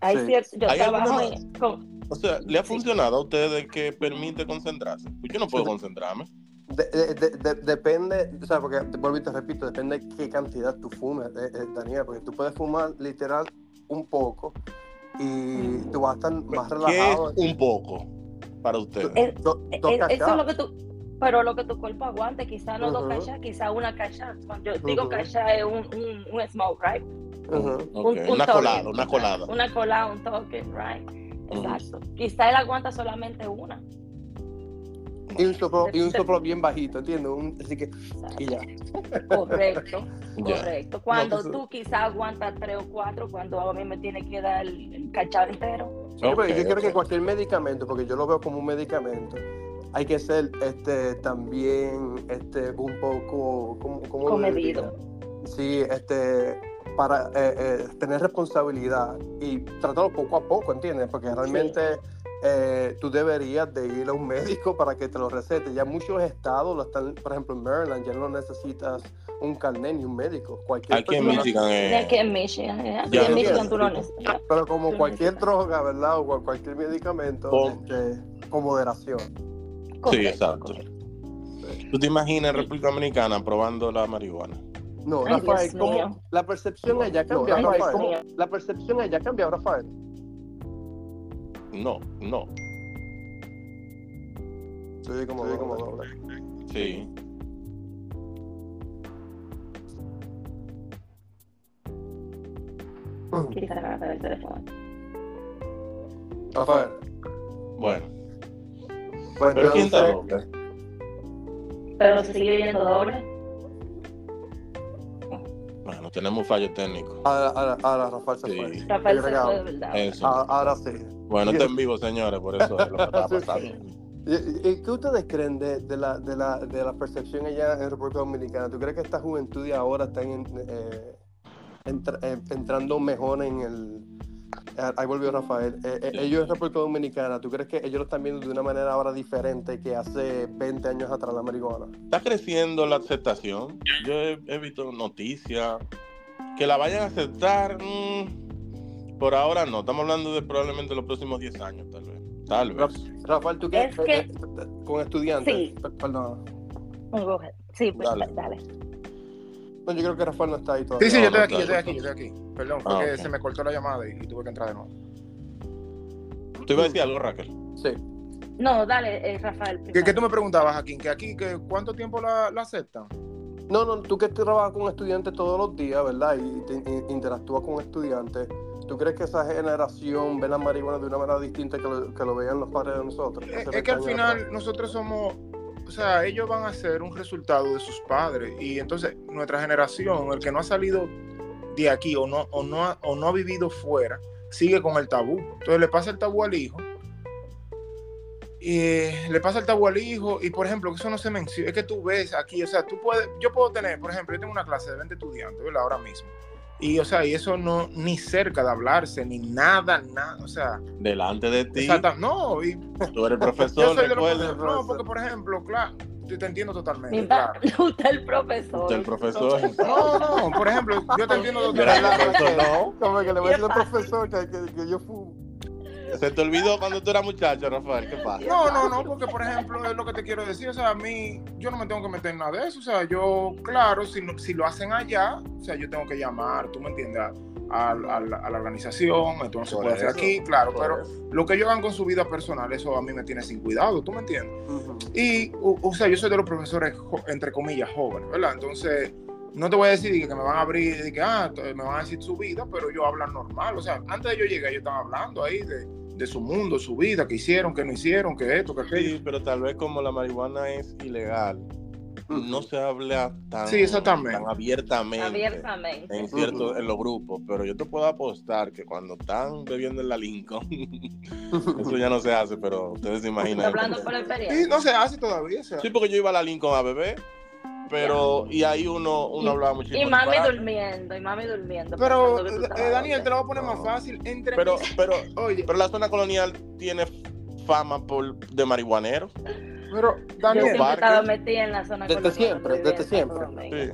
Speaker 1: Hay
Speaker 2: Sí.
Speaker 1: cier- yo
Speaker 4: ¿Hay
Speaker 1: trabajo
Speaker 4: alguna
Speaker 1: en- con,
Speaker 4: O sea, ¿le ha
Speaker 1: Sí.
Speaker 4: funcionado a ustedes que permite concentrarse? Pues yo no puedo concentrarme.
Speaker 2: De- de- de- de- depende, o sea, porque te vuelvo y te repito, depende de qué cantidad tú fumes, eh, eh, Daniel, porque tú puedes fumar literal un poco y tú vas a estar más
Speaker 4: ¿Qué es
Speaker 2: relajado.
Speaker 4: un poco para ustedes?
Speaker 1: Es-
Speaker 2: Do-
Speaker 1: Eh,
Speaker 2: dos
Speaker 1: eh, eso es lo que tú, pero lo que tu cuerpo aguante, quizá no dos
Speaker 2: Ujú.
Speaker 1: cachas, quizá una cacha. Cuando yo digo
Speaker 2: Ujú.
Speaker 1: cacha es un, un, un smoke, right?
Speaker 2: Ujú.
Speaker 4: Ok,
Speaker 1: Un- un
Speaker 4: una
Speaker 1: toque.
Speaker 4: colada, una colada.
Speaker 1: Una colada, un toque, right? Exacto. Quizá él aguanta solamente una.
Speaker 2: Y un soplo, y un soplo bien bajito, ¿entiendes? Un- así que, y ya.
Speaker 1: Correcto,
Speaker 4: Ya.
Speaker 1: correcto. Cuando
Speaker 2: No, pues,
Speaker 1: tú quizá aguantas tres o cuatro, cuando a mí me tiene que dar el, el cachado entero.
Speaker 2: Sí, pero yo creo que cualquier medicamento, porque yo lo veo como un medicamento, hay que ser este también este un poco como como
Speaker 1: Comedido.
Speaker 2: Sí, este para eh, eh, tener responsabilidad y tratarlo poco a poco, ¿entiendes? Porque realmente eh, tú deberías de ir a un médico para que te lo recete. Ya muchos estados lo están, por ejemplo en Maryland, ya no necesitas un carnet ni un médico. Cualquier
Speaker 4: Aquí en Michigan eh,
Speaker 1: aquí en Michigan, ¿eh? Aquí
Speaker 4: Ya,
Speaker 1: en Michigan tú lo necesitas.
Speaker 2: Pero como
Speaker 1: Tú
Speaker 2: cualquier
Speaker 1: necesitas.
Speaker 2: droga, ¿verdad? O cual- cualquier medicamento,
Speaker 4: Con-
Speaker 2: este, con moderación.
Speaker 1: Correcto,
Speaker 4: exacto.
Speaker 1: correcto.
Speaker 4: ¿Tú te imaginas en República Dominicana probando la marihuana?
Speaker 2: No, Rafael,
Speaker 1: Dios
Speaker 2: ¿cómo
Speaker 1: mío.
Speaker 2: la percepción allá
Speaker 3: No,
Speaker 2: cambia,
Speaker 3: Ay,
Speaker 2: Rafael?
Speaker 1: Dios
Speaker 2: ¿Cómo-
Speaker 1: mío.
Speaker 2: la percepción allá cambia, Rafael.
Speaker 4: No, no.
Speaker 2: Sí, como, sí, como doble.
Speaker 4: Sí.
Speaker 1: Quizá me va a dar el teléfono.
Speaker 2: Rafael.
Speaker 4: Bueno.
Speaker 2: Bueno,
Speaker 4: Pero ¿quién está doble?
Speaker 1: Pero se sigue oyendo doble.
Speaker 4: Tenemos fallo técnico.
Speaker 2: ahora, ahora, ahora Rafael se
Speaker 4: Sí.
Speaker 2: fue.
Speaker 1: Rafael se
Speaker 2: Agregado.
Speaker 1: fue de verdad.
Speaker 4: Eso.
Speaker 2: Ah, Ahora sí.
Speaker 4: Bueno, está en vivo, señores, por eso es lo que está pasando.
Speaker 2: ¿Y, y qué ustedes creen de, de la, de, la, de la percepción allá en República Dominicana? ¿Tú crees que esta juventud de ahora está en, eh, entra- eh, entrando mejor en el... ah, Ahí volvió Rafael. Eh, eh, ellos en República Dominicana, ¿tú crees que ellos lo están viendo de una manera ahora diferente que hace 20 años atrás la marihuana?
Speaker 4: Está creciendo la aceptación. Yo he, he visto noticias que la vayan a aceptar. mm, por ahora no. Estamos hablando de probablemente los próximos 10 años, tal vez. Tal vez.
Speaker 2: Rafael, ¿tú qué?
Speaker 1: Es que-
Speaker 2: eh, eh, con estudiantes.
Speaker 1: Sí.
Speaker 2: Per- Perdón.
Speaker 1: Sí, pues
Speaker 4: Dale.
Speaker 1: dale.
Speaker 2: No, yo creo que Rafael no está ahí todavía.
Speaker 3: Sí, sí, yo estoy aquí, yo estoy aquí, yo estoy aquí. Perdón,
Speaker 4: Ah,
Speaker 3: porque se me cortó la llamada y, y tuve que entrar de nuevo.
Speaker 4: ¿Tú ibas a decir algo, Raquel?
Speaker 2: Sí.
Speaker 1: No, dale, eh, Rafael.
Speaker 3: ¿Qué, qué tú me preguntabas, Joaquín? Que aquí, que ¿cuánto tiempo la, la aceptan?
Speaker 2: No, no, tú que trabajas con estudiantes todos los días, ¿verdad? Y te, interactúas con estudiantes. ¿Tú crees que esa generación ve la marihuana de una manera distinta que lo, que lo veían los padres de nosotros?
Speaker 3: Es, que al
Speaker 2: 20 años
Speaker 3: final
Speaker 2: atrás?
Speaker 3: nosotros somos, sea, ellos van a ser un resultado de sus padres y entonces nuestra generación, el que no ha salido de aquí o no, o no, ha, o no ha vivido fuera, sigue con el tabú. Entonces le pasa el tabú al hijo. Y le pasa el tabú al hijo y por ejemplo, que eso no se menciona, es que tú ves aquí, o sea, tú puedes, yo puedo tener, por ejemplo, yo tengo una clase de 20 estudiantes, ¿verdad? Ahora mismo. Y, o sea, y eso no, ni cerca de hablarse, ni nada, nada, o sea,
Speaker 4: Delante de ti,
Speaker 3: exacta- no, y
Speaker 4: tú eres
Speaker 3: yo
Speaker 4: profesor,
Speaker 3: soy de los
Speaker 4: recuerda.
Speaker 3: profesores. No,
Speaker 2: profesor.
Speaker 3: porque por ejemplo, claro, yo te entiendo totalmente.
Speaker 1: Mi
Speaker 3: Claro.
Speaker 1: Usted el profesor.
Speaker 4: Usted el profesor.
Speaker 3: No, no, por ejemplo, yo te entiendo totalmente.
Speaker 4: profesor, no.
Speaker 2: Como que le voy a decir al profesor que, que, que yo fumo.
Speaker 4: Se te olvidó cuando tú eras muchacho, Rafael. ¿Qué pasa?
Speaker 3: No, no, no, porque por ejemplo, es lo que te quiero decir, o sea, a mí, yo no me tengo que meter en nada de eso, o sea, yo, claro, si, no- si lo hacen allá, o sea, yo tengo que llamar, tú me entiendes, a, a la- a la organización, esto no se puede hacer aquí, claro, pero
Speaker 2: eso.
Speaker 3: lo que ellos hagan con su vida personal, eso a mí me tiene sin cuidado, tú me entiendes. Y, o, o sea, yo soy de los profesores, entre comillas, jóvenes, ¿verdad? Entonces, no te voy a decir que me van a abrir, que, ah, me van a decir su vida, pero ellos hablan normal. O sea, antes de yo llegar, ellos estaban hablando ahí de, de su mundo, su vida, que hicieron, que no hicieron, que esto, que aquello.
Speaker 4: Sí, pero tal vez como la marihuana es ilegal, no se habla tan,
Speaker 3: Sí, exactamente.
Speaker 4: tan abiertamente,
Speaker 1: Abiertamente.
Speaker 4: en cierto, en los grupos, pero yo te puedo apostar que cuando están bebiendo en la Lincoln, eso ya no se hace, pero ustedes se
Speaker 1: Estoy
Speaker 4: imaginan.
Speaker 1: hablando por
Speaker 3: Sí,
Speaker 1: experiencia.
Speaker 3: no se hace todavía. o sea.
Speaker 4: Sí, porque yo iba a la Lincoln a beber, pero y ahí uno, uno
Speaker 1: Y-
Speaker 4: hablaba muchísimo.
Speaker 1: Y mami
Speaker 4: disparate.
Speaker 1: durmiendo, y mami durmiendo.
Speaker 3: Pero, eh, Daniel, te lo voy a poner más fácil. Entre
Speaker 4: Pero,
Speaker 3: mis-
Speaker 4: pero,
Speaker 3: Oye,
Speaker 4: pero la zona colonial tiene fama por, de marihuanero.
Speaker 3: pero,
Speaker 1: Yo
Speaker 3: Daniel,
Speaker 1: siempre
Speaker 4: parques.
Speaker 1: estaba metida en la zona
Speaker 2: Desde
Speaker 1: colonial
Speaker 2: siempre, desde
Speaker 1: en Santo
Speaker 2: siempre.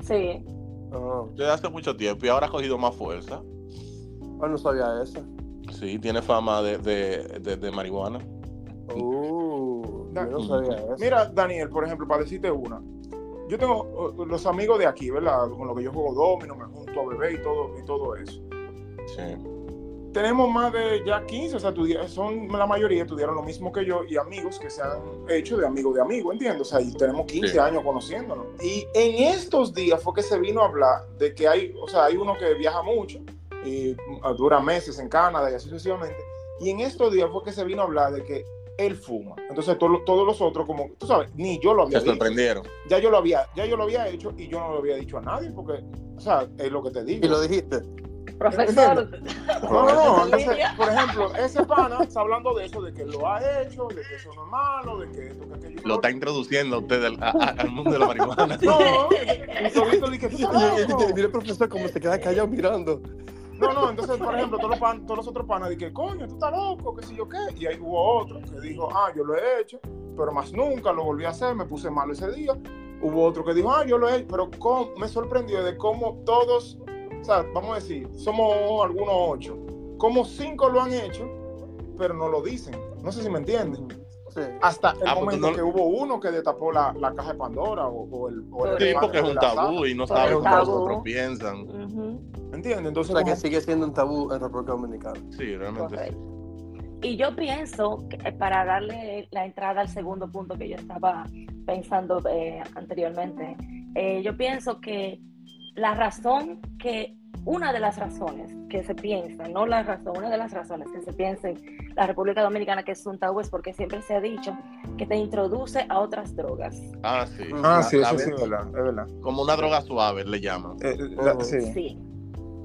Speaker 4: Sí,
Speaker 1: Sí.
Speaker 2: Ah,
Speaker 4: desde hace mucho tiempo y ahora ha cogido más fuerza.
Speaker 2: ah, no sabía eso.
Speaker 4: Sí, tiene fama de, de, de, de marihuana.
Speaker 2: Uh, yo no sabía eso.
Speaker 3: mira, Daniel, por ejemplo, para decirte una. Yo tengo los amigos de aquí, ¿verdad? Con los que yo juego domino, me junto a beber y todo, y todo eso.
Speaker 4: Sí.
Speaker 3: Tenemos más de ya 15, o sea, son la mayoría estudiaron lo mismo que yo y amigos que se han hecho de amigo de amigo, ¿entiendes? O sea, y tenemos 15
Speaker 4: Sí.
Speaker 3: años conociéndonos. Y en estos días fue que se vino a hablar de que hay, o sea, hay uno que viaja mucho y uh, dura meses en Canadá y así sucesivamente. Y en estos días fue que se vino a hablar de que él fuma. Entonces todo- todos los otros, como tú sabes, ni yo lo había
Speaker 4: Se
Speaker 3: dicho.
Speaker 4: sorprendieron.
Speaker 3: Ya yo lo había, ya yo lo había hecho y yo no lo había dicho a nadie porque, o sea, es lo que te digo.
Speaker 2: Y lo dijiste.
Speaker 1: Profesor.
Speaker 3: No, no, no. Entonces, por ejemplo, ese pana está hablando de eso, de que lo ha hecho, de que eso no es malo, de que esto, que aquello.
Speaker 4: Lo está introduciendo a usted al, a- a- al mundo de la marihuana.
Speaker 3: No, y todito dije,
Speaker 2: el profesor cómo se queda callado mirando.
Speaker 3: No, no, entonces, por ejemplo, todos los, pan- todos los otros panas dije, coño, tú estás loco, qué sé yo qué. Y ahí hubo otro que dijo, ah, yo lo he hecho, pero más nunca lo volví a hacer, me puse malo ese día. Hubo otro que dijo, ah, yo lo he hecho, pero cómo- me sorprendió de cómo todos, o sea, vamos a decir, somos algunos ocho, como cinco lo han hecho, pero no lo dicen. No sé si me entienden.
Speaker 2: Sí.
Speaker 3: Hasta el
Speaker 4: Ah, porque
Speaker 3: momento
Speaker 4: no-
Speaker 3: que hubo uno que destapó la, la caja de Pandora o, o el, o el
Speaker 1: Sí,
Speaker 4: porque es un tabú
Speaker 3: sala.
Speaker 4: y no
Speaker 1: el
Speaker 4: cómo los otros piensan.
Speaker 1: Ujú,
Speaker 3: ¿Entiendes?
Speaker 2: O
Speaker 3: Entonces,
Speaker 2: sea que
Speaker 3: como-
Speaker 2: sigue siendo un tabú en República Dominicana.
Speaker 4: Sí, realmente.
Speaker 1: Y yo pienso, que, eh, para darle la entrada al segundo punto que yo estaba pensando eh, anteriormente, eh, yo pienso que la razón que, una de las razones que se piensa, no la razón, una de las razones que se piensa en la República Dominicana que es un tabú es porque siempre se ha dicho que te introduce a otras drogas.
Speaker 4: Ah, sí.
Speaker 3: Ah,
Speaker 4: La-
Speaker 3: sí,
Speaker 4: la
Speaker 3: eso sí, es verdad, es verdad.
Speaker 4: Como una droga suave le llaman.
Speaker 3: Eh, la-
Speaker 2: Ujú.
Speaker 3: sí.
Speaker 1: Sí.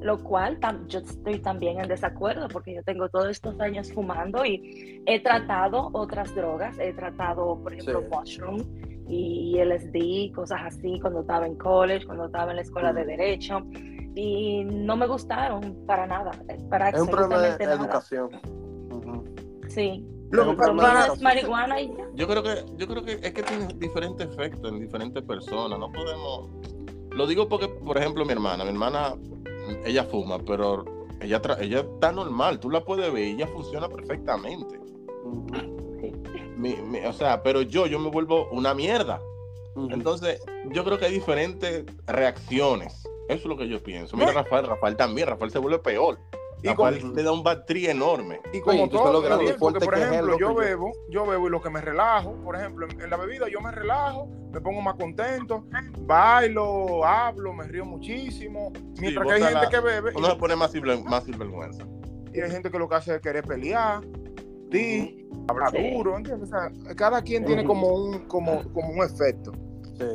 Speaker 1: Lo cual tam- yo estoy también en desacuerdo porque yo tengo todos estos años fumando y he tratado otras drogas. He tratado, por ejemplo,
Speaker 2: Sí.
Speaker 1: mushroom y LSD, cosas así, cuando estaba en college, cuando estaba en la escuela de
Speaker 2: Mm.
Speaker 1: Derecho. Y no me gustaron para nada, eh, para
Speaker 2: Es un problema de educación.
Speaker 1: Sí.
Speaker 3: Lo
Speaker 2: Es un
Speaker 3: que
Speaker 1: Para mí
Speaker 2: problema de
Speaker 1: es
Speaker 2: educación.
Speaker 1: marihuana y ya.
Speaker 4: Yo creo que, yo creo que es que tiene diferentes efectos en diferentes personas. No podemos. Lo digo porque, por ejemplo, mi hermana, mi hermana, ella fuma, pero ella, tra- ella está normal. Tú la puedes ver y ella funciona perfectamente.
Speaker 2: Ujú.
Speaker 4: Mi- mi- o sea, pero yo, yo me vuelvo una mierda. Entonces, yo creo que hay diferentes reacciones. Eso es lo que yo pienso. Mira. Rafael, Rafael también, Rafael se vuelve peor.
Speaker 3: Y
Speaker 4: Rafael
Speaker 3: como-
Speaker 4: le da un battery enorme.
Speaker 3: Y como
Speaker 2: Oye, tú
Speaker 3: todo, Gabriel,
Speaker 2: y
Speaker 3: porque
Speaker 2: fuerte
Speaker 3: por ejemplo, yo bebo, yo bebo y lo que me relajo, por ejemplo, en, en la bebida yo me relajo, me pongo más contento, bailo, hablo, me río muchísimo, mientras que hay gente
Speaker 4: la-
Speaker 3: que bebe
Speaker 4: Uno se pone más, más sinvergüenza.
Speaker 3: y, y hay gente que lo que hace es querer pelear, di, hablar
Speaker 1: Sí.
Speaker 3: duro, ¿entiendes? O sea, cada quien tiene como un, como, como un efecto.
Speaker 2: Sí.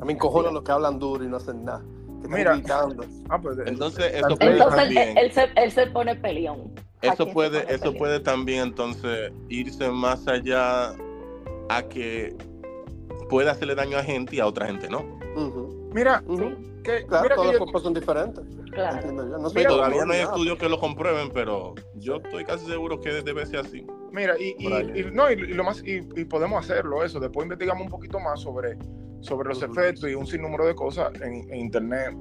Speaker 2: A mí encojonan los que hablan duro y no hacen nada. Están
Speaker 3: Mira.
Speaker 2: gritando.
Speaker 3: Ah, pues,
Speaker 4: Entonces, eso puede
Speaker 1: Entonces
Speaker 4: también.
Speaker 1: él, él se, él se pone peleón.
Speaker 4: Eso puede,
Speaker 1: pone
Speaker 4: eso
Speaker 1: peleón.
Speaker 4: puede también entonces irse más allá a que puede hacerle daño a gente y a otra gente no.
Speaker 2: Ujú.
Speaker 3: mira,
Speaker 2: Ujú.
Speaker 3: que,
Speaker 2: Claro,
Speaker 3: mira
Speaker 2: todos
Speaker 3: que
Speaker 2: los
Speaker 3: yo-
Speaker 2: cuerpos son diferentes.
Speaker 1: Claro.
Speaker 2: Entiendo yo. No soy
Speaker 4: Todavía no hay estudios que lo comprueben, pero yo estoy casi seguro que debe ser así.
Speaker 3: Mira, y, y- y- no, y, y lo más, y, y podemos hacerlo eso. Después investigamos un poquito más sobre, sobre los efectos y un sinnúmero de cosas en, en internet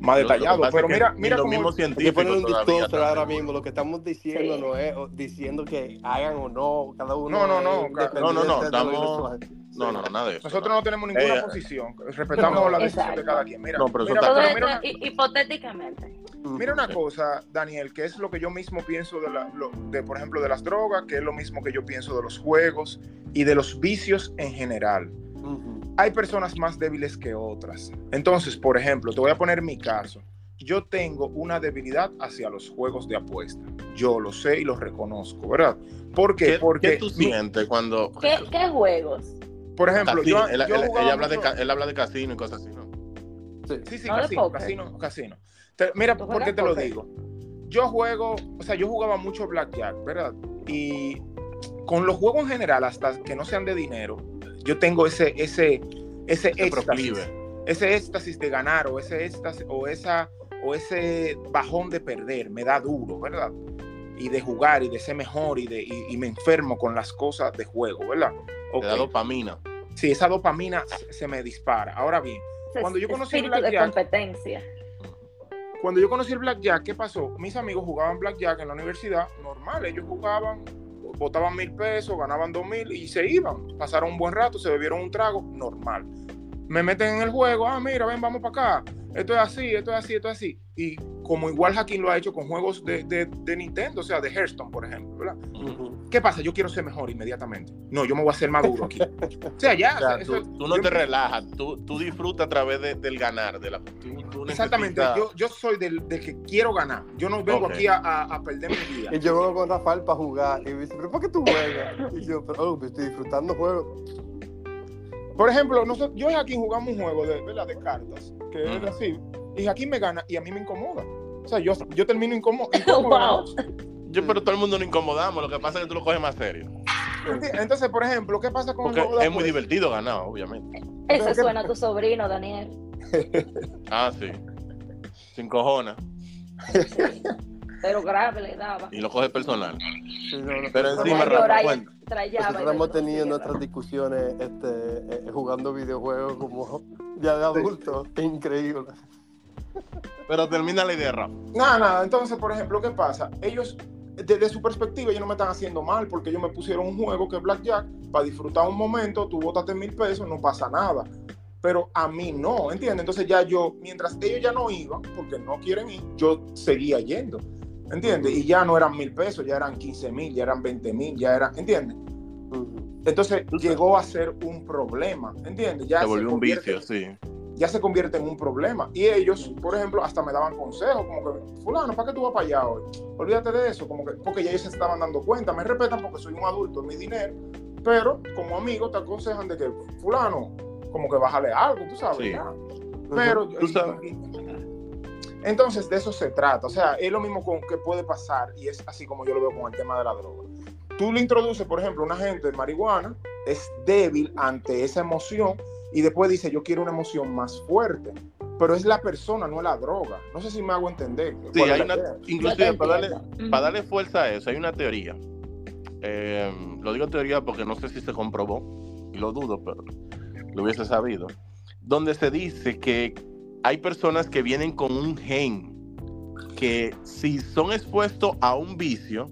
Speaker 3: más
Speaker 4: Lo- lo que
Speaker 3: detallado. Pero
Speaker 4: es que
Speaker 3: mira, mira
Speaker 4: mismos
Speaker 2: que
Speaker 4: científicos
Speaker 2: un
Speaker 4: todavía
Speaker 2: ahora mismo. Lo que estamos diciendo
Speaker 1: Sí.
Speaker 2: no es diciendo que hagan o no. Cada uno.
Speaker 3: No, no, no,
Speaker 4: no, no, no, estamos-. No, no, nada de eso.
Speaker 3: nosotros
Speaker 4: no.
Speaker 3: no tenemos ninguna
Speaker 4: Eh,
Speaker 3: posición. Respetamos la decisión
Speaker 1: Exacto.
Speaker 3: de cada quien. Mira,
Speaker 4: No, pero eso
Speaker 3: mira, pero mira, una,
Speaker 1: hipotéticamente.
Speaker 3: Mira una cosa, Daniel, que es lo que yo mismo pienso de, la, lo- de, por ejemplo, de las drogas, que es lo mismo que yo pienso de los juegos y de los vicios en general.
Speaker 2: Ujú.
Speaker 3: Hay personas más débiles que otras. Entonces, por ejemplo, te voy a poner mi caso. yo tengo una debilidad hacia los juegos de apuesta. Yo lo sé y lo reconozco, ¿verdad? ¿Por qué?
Speaker 4: ¿Qué,
Speaker 3: Porque,
Speaker 4: qué tú sientes cuando...
Speaker 1: ¿Qué, qué juegos?
Speaker 3: por ejemplo,
Speaker 4: Casino,
Speaker 3: yo,
Speaker 4: él,
Speaker 3: yo
Speaker 4: él- habla de, él habla de casino y cosas así, ¿no?
Speaker 2: Sí.
Speaker 3: Sí, sí,
Speaker 1: No de
Speaker 3: casino, casino, casino. Te- mira,
Speaker 1: ¿Tú
Speaker 3: ¿por qué te lo digo? Yo juego, o sea, yo jugaba mucho blackjack, ¿verdad? Y con los juegos en general, hasta que no sean de dinero, yo tengo ese, ese, ese
Speaker 4: Ese
Speaker 3: éxtasis,
Speaker 4: proclive.
Speaker 3: ese éxtasis de ganar o ese éxtasis o esa o ese bajón de perder, me da duro, ¿verdad? Y de jugar y de ser mejor y de y, y me enfermo con las cosas de juego, ¿verdad? Ok.
Speaker 4: dopamina.
Speaker 3: Sí, esa dopamina se- se me dispara. Ahora bien, Cuando yo conocí el
Speaker 1: de
Speaker 3: blackjack-
Speaker 1: competencia.
Speaker 3: Cuando yo conocí el blackjack, ¿qué pasó? Mis amigos jugaban blackjack en la universidad, normal, ellos jugaban, botaban mil pesos, ganaban dos mil y se iban. Pasaron un buen rato, se bebieron un trago, normal. Me meten en el juego, ah, mira, ven, vamos para acá. Esto es así, esto es así, esto es así. Y como igual Hakim lo ha hecho con juegos de, de- de Nintendo, o sea, de Hearthstone, por ejemplo, ¿verdad? ¿Qué pasa? Yo quiero ser mejor inmediatamente. No, yo me voy a hacer maduro aquí. O sea, ya.
Speaker 4: O sea,
Speaker 3: eso-
Speaker 4: tú, tú no
Speaker 3: yo-
Speaker 4: te relajas, tú, tú disfrutas a través de- del ganar. De la, tú, tú
Speaker 3: Exactamente,
Speaker 4: necesitas-
Speaker 3: yo, yo soy del, del que quiero ganar. Yo no vengo aquí a, a- a perder mi día.
Speaker 2: Y yo vengo con Rafael para jugar. Y me dice, ¿pero por qué tú juegas? Y yo, pero oh, estoy disfrutando el juego.
Speaker 3: Por ejemplo, nosotros, yo y Joaquín jugamos un juego de, ¿verdad? de cartas, que es
Speaker 4: Ujú.
Speaker 3: así, y Joaquín me gana y a mí me incomoda. O sea, yo, yo termino incómodo.
Speaker 1: Wow.
Speaker 4: Yo, pero todo el mundo nos incomodamos, lo que pasa es que tú lo coges más serio.
Speaker 3: Entonces, por ejemplo, ¿qué pasa con
Speaker 4: Porque
Speaker 3: el juego de
Speaker 4: es muy divertido ganar, obviamente.
Speaker 1: Eso
Speaker 3: ¿qué-
Speaker 1: suena a tu sobrino, Daniel.
Speaker 4: Ah, sí. Sin cojones.
Speaker 1: Pero grave le daba.
Speaker 4: Y lo coges personal.
Speaker 2: Sí, no, no.
Speaker 4: Pero encima,
Speaker 1: y
Speaker 2: Nosotros hemos tenido nuestras discusiones este, eh, jugando videojuegos como ya de adultos. Es increíble.
Speaker 4: Pero termina la idea, Rafa.
Speaker 3: Nada, nada. Entonces, por ejemplo, ¿qué pasa? Ellos, desde su perspectiva, ellos no me están haciendo mal porque ellos me pusieron un juego que es Blackjack para disfrutar un momento, tú botaste mil pesos, no pasa nada. Pero a mí no, ¿entiendes? Entonces ya yo, mientras ellos ya no iban, porque no quieren ir, yo seguía yendo, ¿entiendes? Y ya no eran mil pesos, ya eran 15 mil, ya eran 20 mil, ya eran, ¿entiendes? Entonces llegó a ser un problema, ¿entiendes? Ya
Speaker 4: Se volvió un vicio, sí.
Speaker 3: Ya se convierte en un problema. Y ellos, por ejemplo, hasta me daban consejos, como que, fulano, ¿para qué tú vas para allá hoy? Olvídate de eso, como que, porque ya ellos se estaban dando cuenta, me respetan porque soy un adulto, es mi dinero, pero como amigo te aconsejan de que, fulano, como que bájale algo, tú sabes.
Speaker 4: Sí.
Speaker 3: Pero,
Speaker 4: Tú sabes.
Speaker 3: entonces de eso se trata, o sea, es lo mismo con que puede pasar y es así como yo lo veo con el tema de la droga. Tú le introduces, por ejemplo, a una gente de marihuana, es débil ante esa emoción y después dice, yo quiero una emoción más fuerte. Pero es la persona, no es la droga. No sé si me hago entender.
Speaker 4: Sí, hay una,
Speaker 3: idea.
Speaker 4: inclusive para darle, para darle fuerza a eso, hay una teoría. Eh, lo digo teoría porque no sé si se comprobó, y lo dudo, pero lo hubiese sabido. Donde se dice que hay personas que vienen con un gen que si son expuestos a un vicio,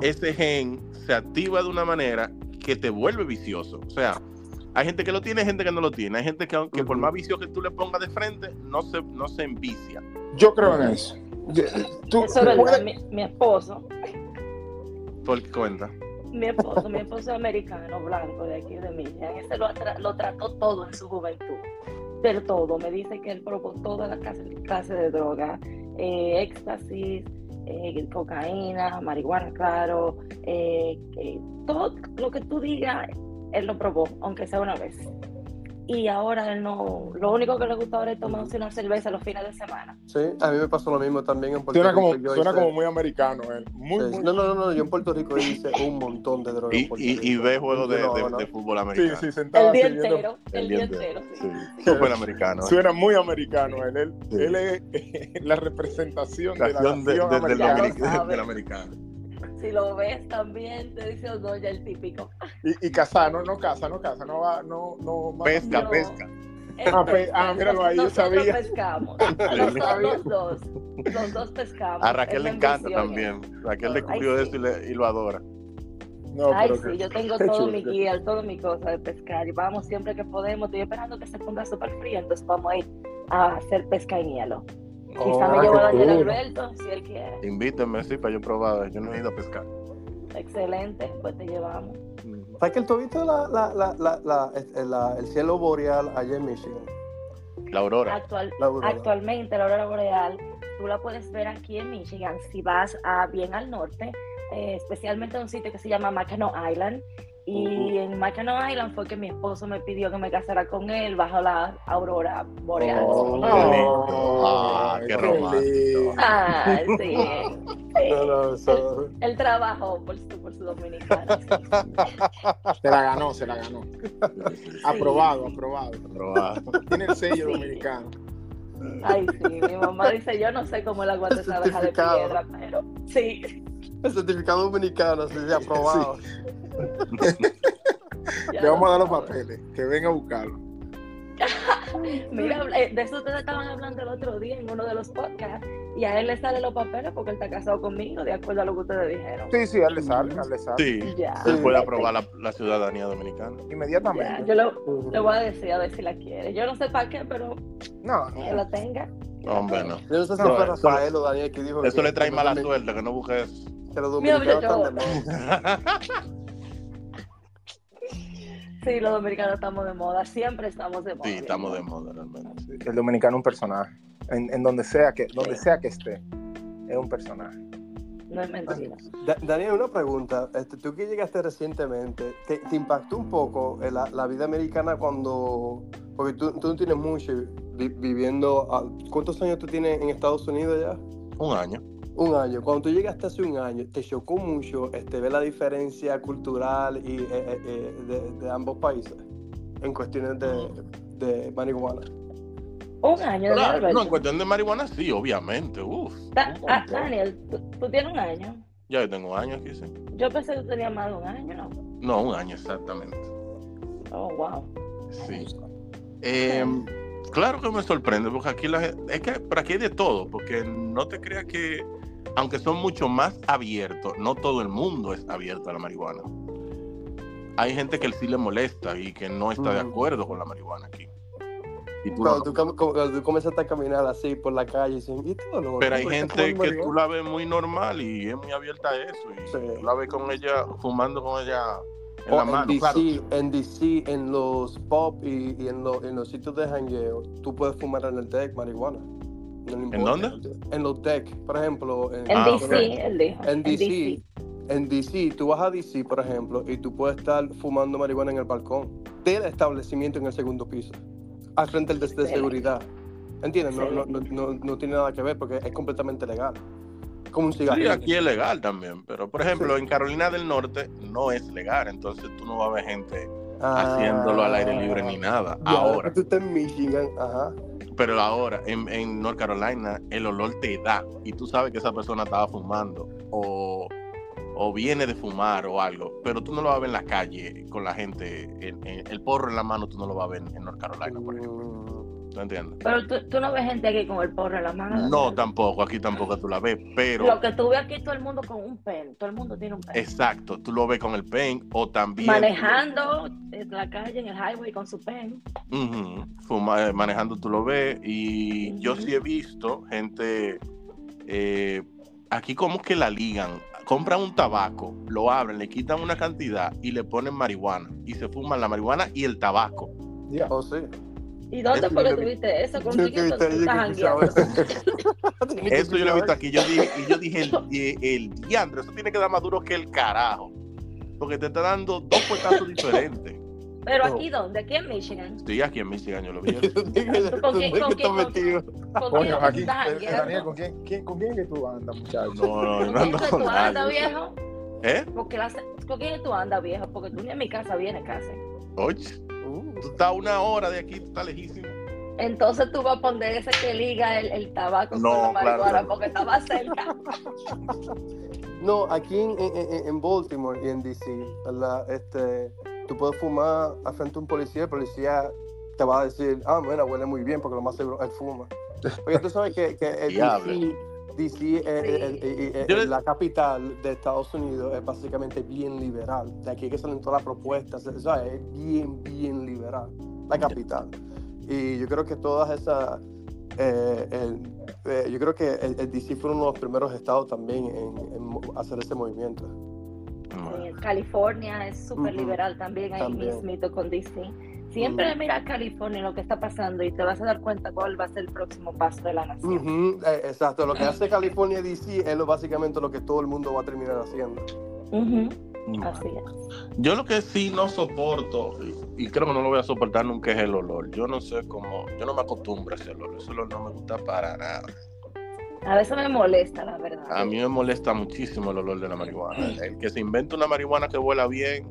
Speaker 4: ese gen se activa de una manera que te vuelve vicioso. O sea, hay gente que lo tiene, hay gente que no lo tiene. Hay gente que, aunque por más vicio que tú le pongas de frente, no se, no se envicia.
Speaker 3: Yo creo en eso. Yo- Tú,
Speaker 1: Eso
Speaker 3: puedes-
Speaker 1: Mi, mi esposo,
Speaker 4: Por cuenta.
Speaker 1: mi esposo, mi esposo es americano, blanco, de aquí de Michigan. Ese lo, trató todo en su juventud. Del todo. Me dice que él probó todas las clases clase de droga. eh, éxtasis, eh, cocaína, marihuana, claro. eh, eh, todo lo que tú digas, él lo probó, aunque sea una vez. Y ahora él no, lo único que le gusta ahora es tomarse una cerveza los fines de semana.
Speaker 2: Sí, a mí me pasó lo mismo también en Puerto
Speaker 3: Suena
Speaker 2: Rico.
Speaker 3: como,
Speaker 2: Yo
Speaker 3: suena
Speaker 2: hice-
Speaker 3: como muy americano, él. Muy,
Speaker 2: sí.
Speaker 3: muy-
Speaker 2: No, no, no, no, yo en Puerto Rico hice un montón de drogas. en
Speaker 4: Y, y, y ve juegos de, de-
Speaker 2: no.
Speaker 4: de fútbol
Speaker 3: Sí,
Speaker 4: americano.
Speaker 3: sí, sentado
Speaker 1: El día entero, el día entero, sí.
Speaker 4: Sí, americano. ¿eh?
Speaker 3: Suena muy americano él. Él,
Speaker 4: Sí.
Speaker 3: él es la representación de la
Speaker 4: Nación de-
Speaker 3: americana.
Speaker 4: Del americano.
Speaker 1: Si lo ves también, te dice Odoya el típico.
Speaker 3: Y, y cazar, no, no caza, no caza, no va, no, no. va-
Speaker 4: Pesca,
Speaker 1: No.
Speaker 4: pesca.
Speaker 3: Ah, pe- ah, míralo ahí, yo sabía.
Speaker 1: pescamos. Nosotros dos. Los dos pescamos.
Speaker 4: A Raquel le encanta también. Raquel
Speaker 1: Ay,
Speaker 4: descubrió
Speaker 1: sí.
Speaker 4: eso y, le- y lo adora.
Speaker 3: No,
Speaker 1: Ay,
Speaker 3: pero
Speaker 1: sí,
Speaker 3: que-
Speaker 1: yo tengo todo
Speaker 3: chulo,
Speaker 1: mi guía, todo mi cosa de pescar. Y vamos siempre que podemos. Estoy esperando que se ponga súper frío, entonces vamos a ir a hacer pesca en hielo.
Speaker 3: Oh,
Speaker 1: Quizá me llevo a Daniel. Alberto, si él quiere.
Speaker 4: Invítenme, sí, para yo probar. Yo no he ido a pescar.
Speaker 1: Excelente, pues te llevamos.
Speaker 2: ¿Sabes que tú has visto la, la, la, la, la- la- el cielo boreal allá en Michigan?
Speaker 4: La aurora.
Speaker 1: Actual,
Speaker 2: La aurora.
Speaker 1: actualmente la aurora boreal, tú la puedes ver aquí en Michigan si vas a bien al norte, eh, especialmente a un sitio que se llama Mackinac Island. Y en Mackinac Island fue que mi esposo me pidió que me casara con él bajo la aurora boreal.
Speaker 2: Oh,
Speaker 4: qué lindo. Ah, qué romántico.
Speaker 1: Ah, sí. sí.
Speaker 2: No, no, eso-
Speaker 1: Él trabajó por su, por su dominicano. sí.
Speaker 3: Se la ganó, se la ganó. Aprobado, aprobado.
Speaker 4: Roba.
Speaker 3: Tiene el sello dominicano.
Speaker 1: Ay, sí, mi mamá dice, yo no sé cómo él aguanta esa abeja de
Speaker 2: Certificado.
Speaker 1: piedra, pero sí.
Speaker 2: El certificado dominicano, así de aprobado.
Speaker 1: ya
Speaker 3: Le vamos a dar los papeles, que venga a buscarlo.
Speaker 1: Mira, eh, de eso ustedes estaban hablando el otro día en uno de los podcasts y a él le salen los papeles porque él está casado conmigo, de acuerdo a lo que ustedes dijeron.
Speaker 3: Sí, sí, a él le sale, a él le sale.
Speaker 4: Sí.
Speaker 1: Ya.
Speaker 4: Él puede aprobar la, la ciudadanía dominicana.
Speaker 1: Ya,
Speaker 3: Inmediatamente.
Speaker 1: yo lo- le voy a decir a ver si la quiere. Yo no sé para qué, pero
Speaker 3: No,
Speaker 1: que la tenga.
Speaker 4: Hombre, no.
Speaker 2: Yo no sé si
Speaker 3: No,
Speaker 2: fue
Speaker 4: eso-
Speaker 2: Rafael o Daniel que dijo
Speaker 4: Eso
Speaker 2: que-
Speaker 4: le trae
Speaker 2: que
Speaker 4: mala suerte, que no busques.
Speaker 2: Que los dominicanos
Speaker 1: mira,
Speaker 2: están de moda.
Speaker 1: Sí, los dominicanos estamos de moda, siempre estamos de moda.
Speaker 4: Sí, estamos de moda realmente.
Speaker 3: el dominicano es un personaje. En, en donde sea que, donde sea que esté, es un personaje.
Speaker 1: No es mentira.
Speaker 2: Da- Daniel, una pregunta. Este, tú que llegaste recientemente, ¿te, te impactó un poco eh, la, la vida americana cuando... Porque tú, tú no tienes mucho vi- viviendo... ah, ¿Cuántos años tú tienes en Estados Unidos ya?
Speaker 4: Un año.
Speaker 2: Un año. Cuando tú llegaste hace un año, ¿te chocó mucho este, ver la diferencia cultural y, eh, eh, eh, de, de ambos países en cuestiones de, de marihuana?
Speaker 1: Un año de
Speaker 4: Claro, no, en cuestión de marihuana, sí, obviamente. Uf.
Speaker 1: Da- ah. Daniel, ¿tú, tú tienes un año.
Speaker 4: Ya yo tengo años aquí, sí.
Speaker 1: Yo pensé que tú tenías más de un año, ¿no?
Speaker 4: No, un año exactamente.
Speaker 1: Oh, wow.
Speaker 4: Sí. Eh, claro que me sorprende, porque aquí la gente, es que por aquí hay de todo, porque no te creas que, aunque son mucho más abiertos, no todo el mundo es abierto a la marihuana. Hay gente que sí le molesta y que no está de
Speaker 2: Ujú.
Speaker 4: acuerdo con la marihuana aquí. Y tú
Speaker 2: Cuando
Speaker 4: lo-
Speaker 2: tú, cuando tú comenzaste a caminar así por la calle, dicen, ¿y tú no?
Speaker 4: pero hay
Speaker 2: ¿Por qué
Speaker 4: gente que
Speaker 2: marihuana?"
Speaker 4: tú la ves muy normal y es muy abierta a eso. Y
Speaker 2: Sí.
Speaker 4: tú la ves con ella, fumando con ella en
Speaker 2: O
Speaker 4: la
Speaker 2: en
Speaker 4: mano.
Speaker 2: DC,
Speaker 4: Claro,
Speaker 2: en DC, en los y, y en, lo- en los sitios de jangueo, tú puedes fumar en el deck marihuana. No importa.
Speaker 4: dónde?
Speaker 2: En los deck, por ejemplo. En,
Speaker 1: En
Speaker 4: Ah,
Speaker 1: DC,
Speaker 4: ok.
Speaker 1: él dijo.
Speaker 2: en DC, en DC, tú vas a DC, por ejemplo, y tú puedes estar fumando marihuana en el balcón del establecimiento en el segundo piso, al frente del de, seguridad. ¿Entiendes? No, no, no, no, no tiene nada que ver porque es completamente legal. Como un
Speaker 4: Sí,
Speaker 2: cigarrillo.
Speaker 4: aquí es legal también, pero por ejemplo,
Speaker 2: Sí.
Speaker 4: en Carolina del Norte no es legal, entonces tú no vas a ver gente
Speaker 2: Ah.
Speaker 4: haciéndolo al aire libre ni nada.
Speaker 2: Ya,
Speaker 4: Ahora,
Speaker 2: Tú estás en Michigan, ajá.
Speaker 4: Pero ahora en, en North Carolina el olor te da y tú sabes que esa persona estaba fumando o, o viene de fumar o algo, pero tú no lo vas a ver en la calle con la gente, en- el porro en la mano tú no lo vas a ver en North Carolina, por ejemplo. ¿Tú entiendes?
Speaker 1: Pero tú, tú no ves gente aquí con el porro en la mano.
Speaker 4: No, tampoco, aquí tampoco tú la ves, pero...
Speaker 1: Lo que tú ves aquí, todo el mundo con un pen. Todo el mundo tiene un pen.
Speaker 4: Exacto, tú lo ves con el pen o también...
Speaker 1: Manejando en la calle, en el highway con su pen.
Speaker 4: Fuma- eh, manejando tú lo ves y yo sí he visto gente eh, aquí como que la ligan compran un tabaco lo abren le quitan una cantidad y le ponen marihuana y se fuman la marihuana y el tabaco
Speaker 3: Ya.
Speaker 2: Oh, sí.
Speaker 1: ¿Y dónde fue que tuviste eso? ¿Con quién jangueando?
Speaker 2: eso.
Speaker 4: yo lo he visto aquí yo dije y yo dije el, eh, el diandre eso tiene que dar más duro que el carajo porque te está dando dos puestazos diferentes
Speaker 1: Pero
Speaker 2: No.
Speaker 1: aquí, ¿dónde? Aquí en Michigan.
Speaker 4: estoy aquí en Michigan yo lo vi
Speaker 2: ¿Con quién,
Speaker 1: ¿Con quién- con quién-? ¿Con
Speaker 3: Coño,
Speaker 1: quién
Speaker 3: aquí,
Speaker 1: estás
Speaker 3: eh, Daniel? ¿con quién, quién- ¿con quién que tú andas, muchacho?
Speaker 4: no no yo
Speaker 1: ¿Con
Speaker 4: no ando
Speaker 1: quién que
Speaker 4: con
Speaker 1: tú andas, viejo?
Speaker 4: ¿eh?
Speaker 1: ¿Con quién tú andas, viejo? Porque tú ni a mi casa vienes casi.
Speaker 4: Oye
Speaker 2: Uh,
Speaker 4: tú estás a una hora de aquí tú estás lejísimo
Speaker 1: Entonces tú vas a poner ese que liga el, el tabaco
Speaker 4: No,
Speaker 1: con la
Speaker 4: claro
Speaker 1: marihuana
Speaker 4: no.
Speaker 1: porque estaba cerca.
Speaker 2: No, aquí en, en- en- Baltimore y en DC, ¿verdad? Este, tú puedes fumar al frente de un policía, el policía te va a decir, ah, mira, huele muy bien, porque lo más seguro él fuma. Porque tú sabes que, que el. DC, DC es- es- es- es- es-
Speaker 4: Yo le-
Speaker 2: la capital de Estados Unidos es básicamente bien liberal. De aquí que salen todas las propuestas, ¿sabes? Es bien, bien liberal, la capital. Y yo creo que todas esas... eh, el- eh, yo creo que el, el DC fue uno de los primeros estados también en, hacer ese movimiento.
Speaker 1: En California es súper liberal también, ahí
Speaker 2: También.
Speaker 1: mismito con DC. Siempre
Speaker 2: Mm.
Speaker 1: mira a California lo que está pasando y te vas a dar cuenta cuál va a ser el próximo paso de la nación.
Speaker 2: Eh, exacto, lo que hace California DC es lo, básicamente lo que todo el mundo va a terminar haciendo.
Speaker 4: Mm.
Speaker 1: Así es.
Speaker 4: Yo lo que sí no soporto, y, y creo que no lo voy a soportar nunca, es el olor. Yo no sé cómo, yo no me acostumbro a ese olor. Ese olor no me gusta para nada.
Speaker 1: A veces me molesta, la verdad.
Speaker 4: A mí me molesta muchísimo el olor de la marihuana. El que se inventa una marihuana que huela bien,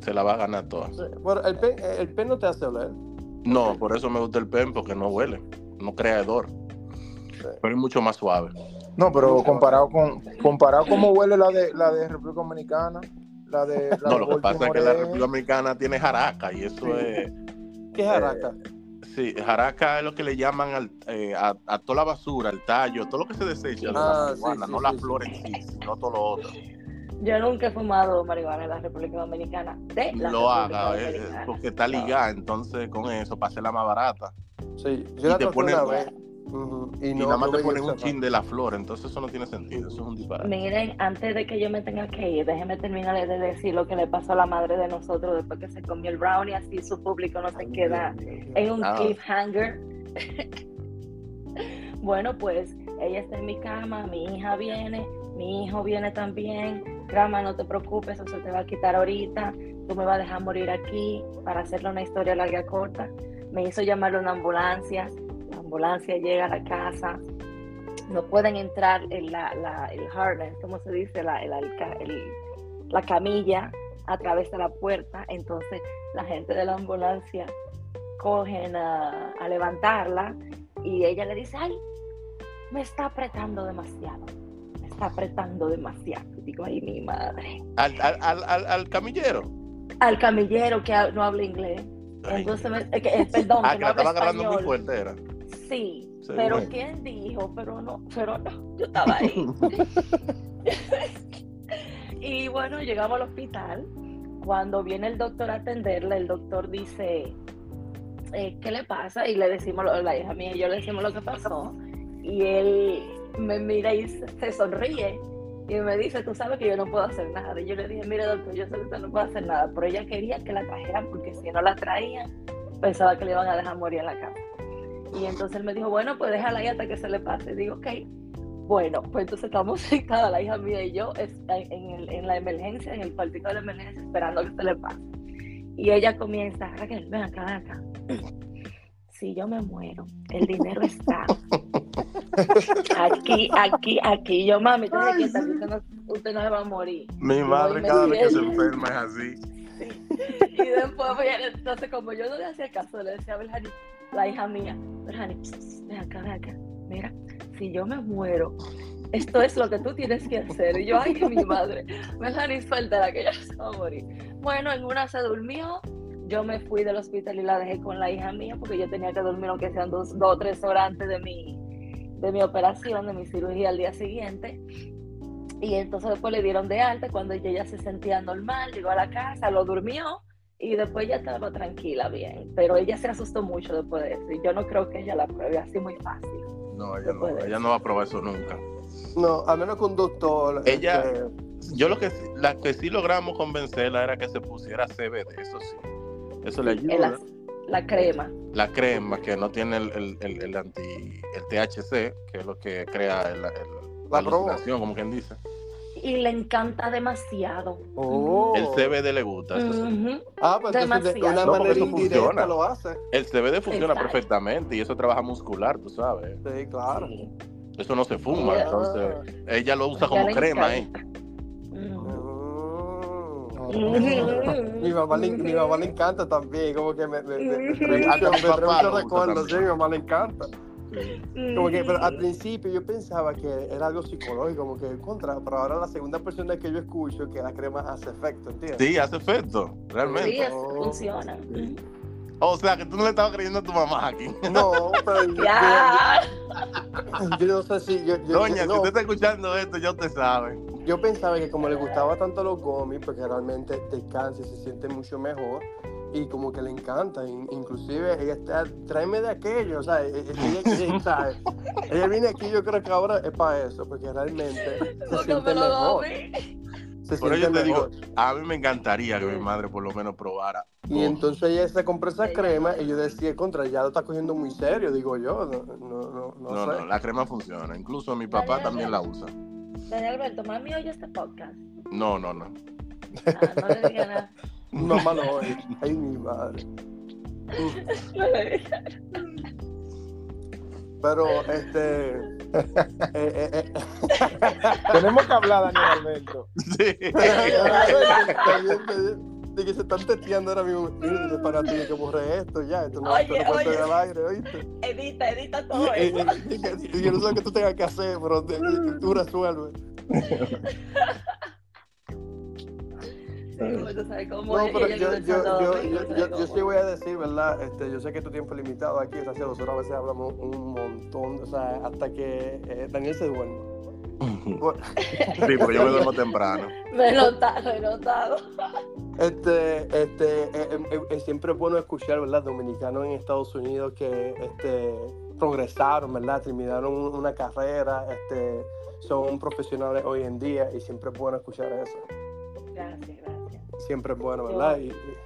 Speaker 4: se la va a ganar toda.
Speaker 2: Bueno, el pen, el pen no te hace oler.
Speaker 4: No, por eso me gusta el pen, porque no huele, no crea hedor. Pero es mucho más suave.
Speaker 3: No, pero comparado con comparado cómo huele la de la de República Dominicana, la de la
Speaker 4: No,
Speaker 3: de
Speaker 4: lo que pasa es que la República Dominicana tiene jaraca y eso es.
Speaker 2: ¿Qué es Araca?
Speaker 4: Sí, jaraca es lo que le llaman al- eh, a, a toda la basura, el tallo, todo lo que se desecha de
Speaker 2: Ah,
Speaker 4: la
Speaker 2: sí,
Speaker 4: marihuana,
Speaker 2: sí,
Speaker 4: no
Speaker 2: sí,
Speaker 4: la
Speaker 2: sí.
Speaker 4: flor en sí, sino todo lo otro.
Speaker 1: Yo nunca he fumado marihuana en la República Dominicana. De la
Speaker 4: Lo
Speaker 1: República
Speaker 4: haga,
Speaker 1: Dominicana.
Speaker 4: porque está ligada, entonces con eso, para hacerla más barata.
Speaker 2: Sí,
Speaker 4: Y
Speaker 2: yo la
Speaker 4: te ponen-
Speaker 2: una vez. Ujú, Y,
Speaker 4: y
Speaker 2: no,
Speaker 4: nada más
Speaker 2: no
Speaker 4: te ponen un chin de la flor, entonces eso no tiene sentido, eso es un disparate.
Speaker 1: Miren, antes de que yo me tenga que ir, déjenme terminar de decir lo que le pasó a la madre de nosotros después que se comió el brownie, así su público no se queda en un
Speaker 4: Ah.
Speaker 1: cliffhanger. bueno, pues ella está en mi cama, mi hija viene, mi hijo viene también. No te preocupes, eso se te va a quitar ahorita. Tú me vas a dejar morir aquí para hacerle una historia larga corta. Me hizo llamarle una ambulancia. La ambulancia llega a la casa. No pueden entrar en la, la- el harness, ¿cómo se dice? La, el- la camilla a través de la puerta. Entonces la gente de la ambulancia cogen a, a levantarla y ella le dice, ay, me está apretando demasiado. Está apretando demasiado. Digo, ay, mi madre.
Speaker 4: Al, al, al, al- camillero.
Speaker 1: Al camillero que no habla inglés.
Speaker 4: Ay,
Speaker 1: Entonces, me- eh, perdón,
Speaker 4: ah,
Speaker 1: que
Speaker 4: que
Speaker 1: no
Speaker 4: la estaba agarrando muy fuerte, era.
Speaker 1: Sí,
Speaker 4: Sí,
Speaker 1: pero
Speaker 4: bueno.
Speaker 1: ¿quién dijo? Pero no, pero no, yo estaba ahí. y bueno, llegamos al hospital. Cuando viene el doctor a atenderla, el doctor dice, eh, ¿qué le pasa? Y le decimos, la hija mía y yo le decimos lo que pasó. Y él me mira y se, sonríe. Y me dice, tú sabes que yo no puedo hacer nada. Y yo le dije, mire doctor, yo sé que usted no puede hacer nada, pero ella quería que la trajeran porque si no la traían, pensaba que le iban a dejar morir en la cama. Y entonces él me dijo, bueno, pues déjala ahí hasta que se le pase. Digo, ok. Bueno, pues entonces estamos sentadas, la hija mía y yo, en, en la emergencia, en el cuartito de la emergencia, esperando que se le pase. Y ella comienza, Raquel, ven acá, ven acá. Si yo me muero, el dinero está aquí, aquí, aquí. Yo, mami, usted, quieta, que usted, no, usted no se va a morir.
Speaker 4: Mi madre cada vez que se enferma es así.
Speaker 1: Y después, pues, entonces, como yo no le hacía caso, le decía a Berjani, la hija mía, Berjani, ven acá, ven acá. Mira, si yo me muero, esto es lo que tú tienes que hacer. Y yo, ay, mi madre, Berjani, suéltala, que ella se va a morir. Bueno, en una se durmió. Yo me fui del hospital y la dejé con la hija mía porque yo tenía que dormir aunque sean dos, dos o tres horas antes de mi, de mi operación, de mi cirugía al día siguiente. Y entonces después le dieron de alta cuando ella ya se sentía normal, llegó a la casa, lo durmió y después ya estaba tranquila, bien. Pero ella se asustó mucho después de eso y yo no creo que ella la pruebe así muy fácil.
Speaker 4: No, ella
Speaker 1: No
Speaker 4: ella no va a probar eso nunca.
Speaker 2: No, a menos que un doctor.
Speaker 4: Ella-
Speaker 2: este,
Speaker 4: Yo lo que la que sí logramos convencerla era que se pusiera CBD, eso sí. Eso le ayuda.
Speaker 1: la crema.
Speaker 4: La crema que no tiene el, el, el, el anti el THC, que es lo que crea el, el- la alucinación, como quien dice.
Speaker 1: Y le encanta demasiado.
Speaker 2: oh.
Speaker 4: El CBD le gusta.
Speaker 1: Ujú.
Speaker 2: Ah, pues entonces de una
Speaker 4: No,
Speaker 2: manera
Speaker 4: eso
Speaker 2: indirecta
Speaker 4: funciona.
Speaker 2: lo hace.
Speaker 4: El CBD funciona
Speaker 1: Exacto.
Speaker 4: perfectamente y eso trabaja muscular, tú sabes.
Speaker 2: Sí, claro.
Speaker 1: Sí.
Speaker 4: Eso no se fuma, entonces ella lo usa
Speaker 1: Ella
Speaker 4: como crema, ¿eh?
Speaker 1: encanta. Ujú.
Speaker 2: Mi mamá, le, mi mamá le encanta también, como que me, me, recuerdos, sí, mi mamá le encanta. Como que, pero al principio yo pensaba que era algo psicológico, como que contra, pero ahora la segunda persona que yo escucho que la crema hace efecto, ¿entiendes?
Speaker 4: Sí, hace efecto, realmente.
Speaker 1: Sí, funciona.
Speaker 2: Sí.
Speaker 4: O sea, que tú no le estabas creyendo a tu mamá aquí.
Speaker 2: No, pero yo,
Speaker 1: Ya.
Speaker 2: yo no sé si yo, yo,
Speaker 4: Doña,
Speaker 2: yo-
Speaker 4: si usted está escuchando esto, ya usted sabe.
Speaker 2: Yo pensaba que como le gustaba tanto los gomis, porque realmente descansa y se siente mucho mejor, y como que le encanta, in- inclusive ella está, tráeme de aquello, o sea, e- e- ella, ella, ¿sabe? ella viene aquí, yo creo que ahora es para eso, porque realmente se
Speaker 1: No, no
Speaker 2: siente
Speaker 1: me lo
Speaker 2: mejor.
Speaker 1: doy.
Speaker 2: se siente
Speaker 4: eso te digo, a mí me encantaría que mi madre por lo menos probara.
Speaker 2: Y entonces ella se compró esa crema y yo decía, contra, ya lo está cogiendo muy serio, digo yo. No, no, no, no
Speaker 4: No,
Speaker 2: sé.
Speaker 4: no, la crema funciona. Incluso mi papá también la usa.
Speaker 1: Daniel Alberto, mami oye este podcast.
Speaker 4: No, no, no.
Speaker 1: Ah, no le diga nada.
Speaker 2: Mamá lo oye. Ay, mi madre.
Speaker 1: No le diga.
Speaker 2: Pero, este. eh, eh, eh,
Speaker 3: Tenemos que hablar, Daniel Alberto.
Speaker 4: Sí.
Speaker 2: De que se están testeando ahora mismo. Para ti que borré esto ya. Esto no, esto
Speaker 1: Oye,
Speaker 2: no puede
Speaker 1: oye.
Speaker 2: al aire, ¿oíste?
Speaker 1: Edita, edita todo
Speaker 2: Eh,
Speaker 1: eso.
Speaker 2: eh, y Yo no sé qué tú tengas que hacer, pero tú resuelves. No, yo, sí voy a decir, ¿verdad? Este, yo sé que tu tiempo es limitado aquí, gracias nosotros a veces hablamos un montón, o sea, hasta que eh, Daniel se duerme. Bueno,
Speaker 4: Sí, porque yo me duermo temprano.
Speaker 1: Me he notado, me he notado.
Speaker 2: Este, este, eh, eh, eh, siempre es bueno escuchar, ¿verdad? Dominicanos en Estados Unidos que este, progresaron, ¿verdad? Terminaron un- una carrera, este, son profesionales hoy en día y siempre es bueno escuchar eso.
Speaker 1: Gracias, gracias.
Speaker 2: Siempre es bueno, ¿verdad? Y, y-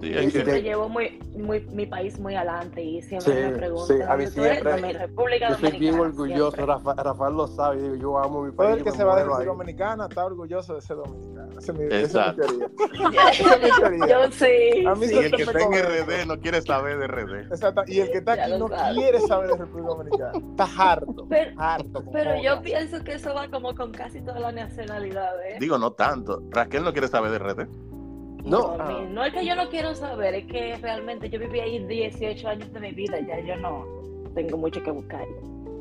Speaker 4: Sí,
Speaker 2: Y-
Speaker 4: es
Speaker 2: y
Speaker 4: que-
Speaker 1: llevo muy, muy, mi país muy adelante y siempre
Speaker 2: Sí,
Speaker 1: me preguntan,
Speaker 2: sí, a mí siempre-
Speaker 1: República
Speaker 2: yo soy bien orgulloso,
Speaker 1: siempre.
Speaker 2: Rafa- Rafael lo sabe, digo, yo amo mi
Speaker 3: Todo
Speaker 2: país.
Speaker 3: el
Speaker 2: yo
Speaker 3: que se va de. República Dominicana está orgulloso de ser dominicano. Esa es mi,
Speaker 4: Exacto.
Speaker 3: teoría. Esa es mi teoría.
Speaker 1: Yo sí.
Speaker 3: A mí
Speaker 1: sí.
Speaker 4: y el que
Speaker 3: me
Speaker 4: está en. RD no quiere saber de RD.
Speaker 3: Exacto. Y el que está
Speaker 1: Ya
Speaker 3: aquí no quiere saber de República Dominicana. Está harto.
Speaker 1: Pero-
Speaker 3: harto.
Speaker 1: Pero yo pienso que eso va como con casi todas las nacionalidades.
Speaker 4: Digo, no tanto. Raquel no quiere saber de RD.
Speaker 2: No.
Speaker 1: No,
Speaker 3: Ah.
Speaker 1: es que yo no quiero saber, es que realmente yo viví ahí 18 años de mi vida, ya yo no tengo mucho que buscar.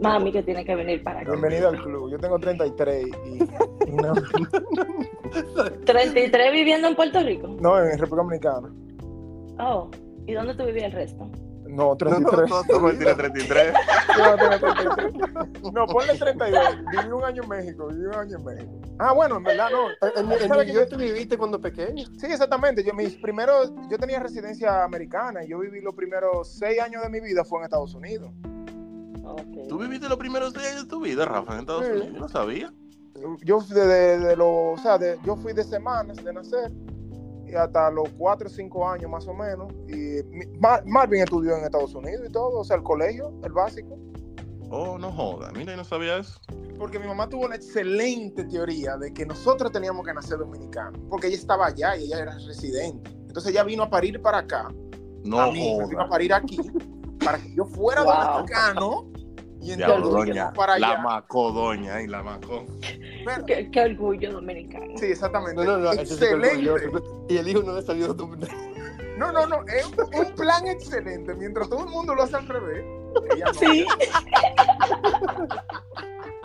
Speaker 1: Mami que tiene que venir para acá.
Speaker 3: Bienvenido al club. Yo tengo 33 y. y no,
Speaker 1: 33 viviendo en Puerto Rico.
Speaker 3: no, en República Dominicana.
Speaker 1: Oh, ¿y dónde tú vivías el resto?
Speaker 3: No,
Speaker 2: No,
Speaker 3: 33.
Speaker 2: no,
Speaker 4: Como
Speaker 2: no,
Speaker 4: él tiene 33.
Speaker 3: No, tengo 33. No, ponle 32. Viví un año en México. Viví un año en México. Ah, bueno, en verdad no.
Speaker 2: En, en, en
Speaker 3: ¿Sabe
Speaker 2: New
Speaker 3: que yo-
Speaker 2: tú viviste cuando pequeño.
Speaker 3: Sí, exactamente. Yo mis primeros, yo tenía residencia americana y yo viví los primeros seis años de mi vida fue en Estados Unidos.
Speaker 1: Okay.
Speaker 4: ¿Tú viviste los primeros seis años de tu vida, Rafa, en Estados
Speaker 3: Sí.
Speaker 4: Unidos? Yo no sabía.
Speaker 3: Yo de, de, de los, o sea, de- yo fui de semanas de nacer hasta los cuatro o cinco años más o menos. Y Mar- Marvin estudió en Estados Unidos y todo, o sea, el colegio, el básico.
Speaker 4: Oh, no joda. Mira, yo no sabía eso.
Speaker 3: Porque mi mamá tuvo la excelente teoría de que nosotros teníamos que nacer dominicanos, porque ella estaba allá y ella era residente. Entonces ella vino a parir para acá,
Speaker 4: No
Speaker 3: a mí me vino a parir aquí, para que yo fuera
Speaker 1: Wow.
Speaker 3: dominicano y entonces
Speaker 4: doña. La macó, doña, y la macó.
Speaker 3: Pero-
Speaker 1: Qué, qué orgullo dominicano.
Speaker 3: sí, exactamente.
Speaker 2: No, no, no,
Speaker 3: excelente.
Speaker 2: Y el hijo no le salió de tu...
Speaker 3: No, no, no, es un plan excelente. Mientras todo el mundo lo hace al revés, ella.
Speaker 1: Sí,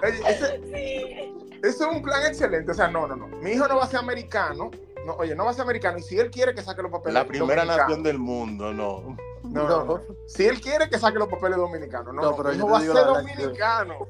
Speaker 3: Oye, ese-
Speaker 1: sí.
Speaker 3: Eso es un plan excelente. O sea, no, no, no. Mi hijo no va a ser americano. No, oye, no va a ser americano. Y si él quiere que saque los papeles
Speaker 4: La primera nación del mundo, no.
Speaker 3: No, no, no. Si él quiere que saque los papeles dominicanos. No,
Speaker 2: No, pero yo
Speaker 3: va a ser dominicano.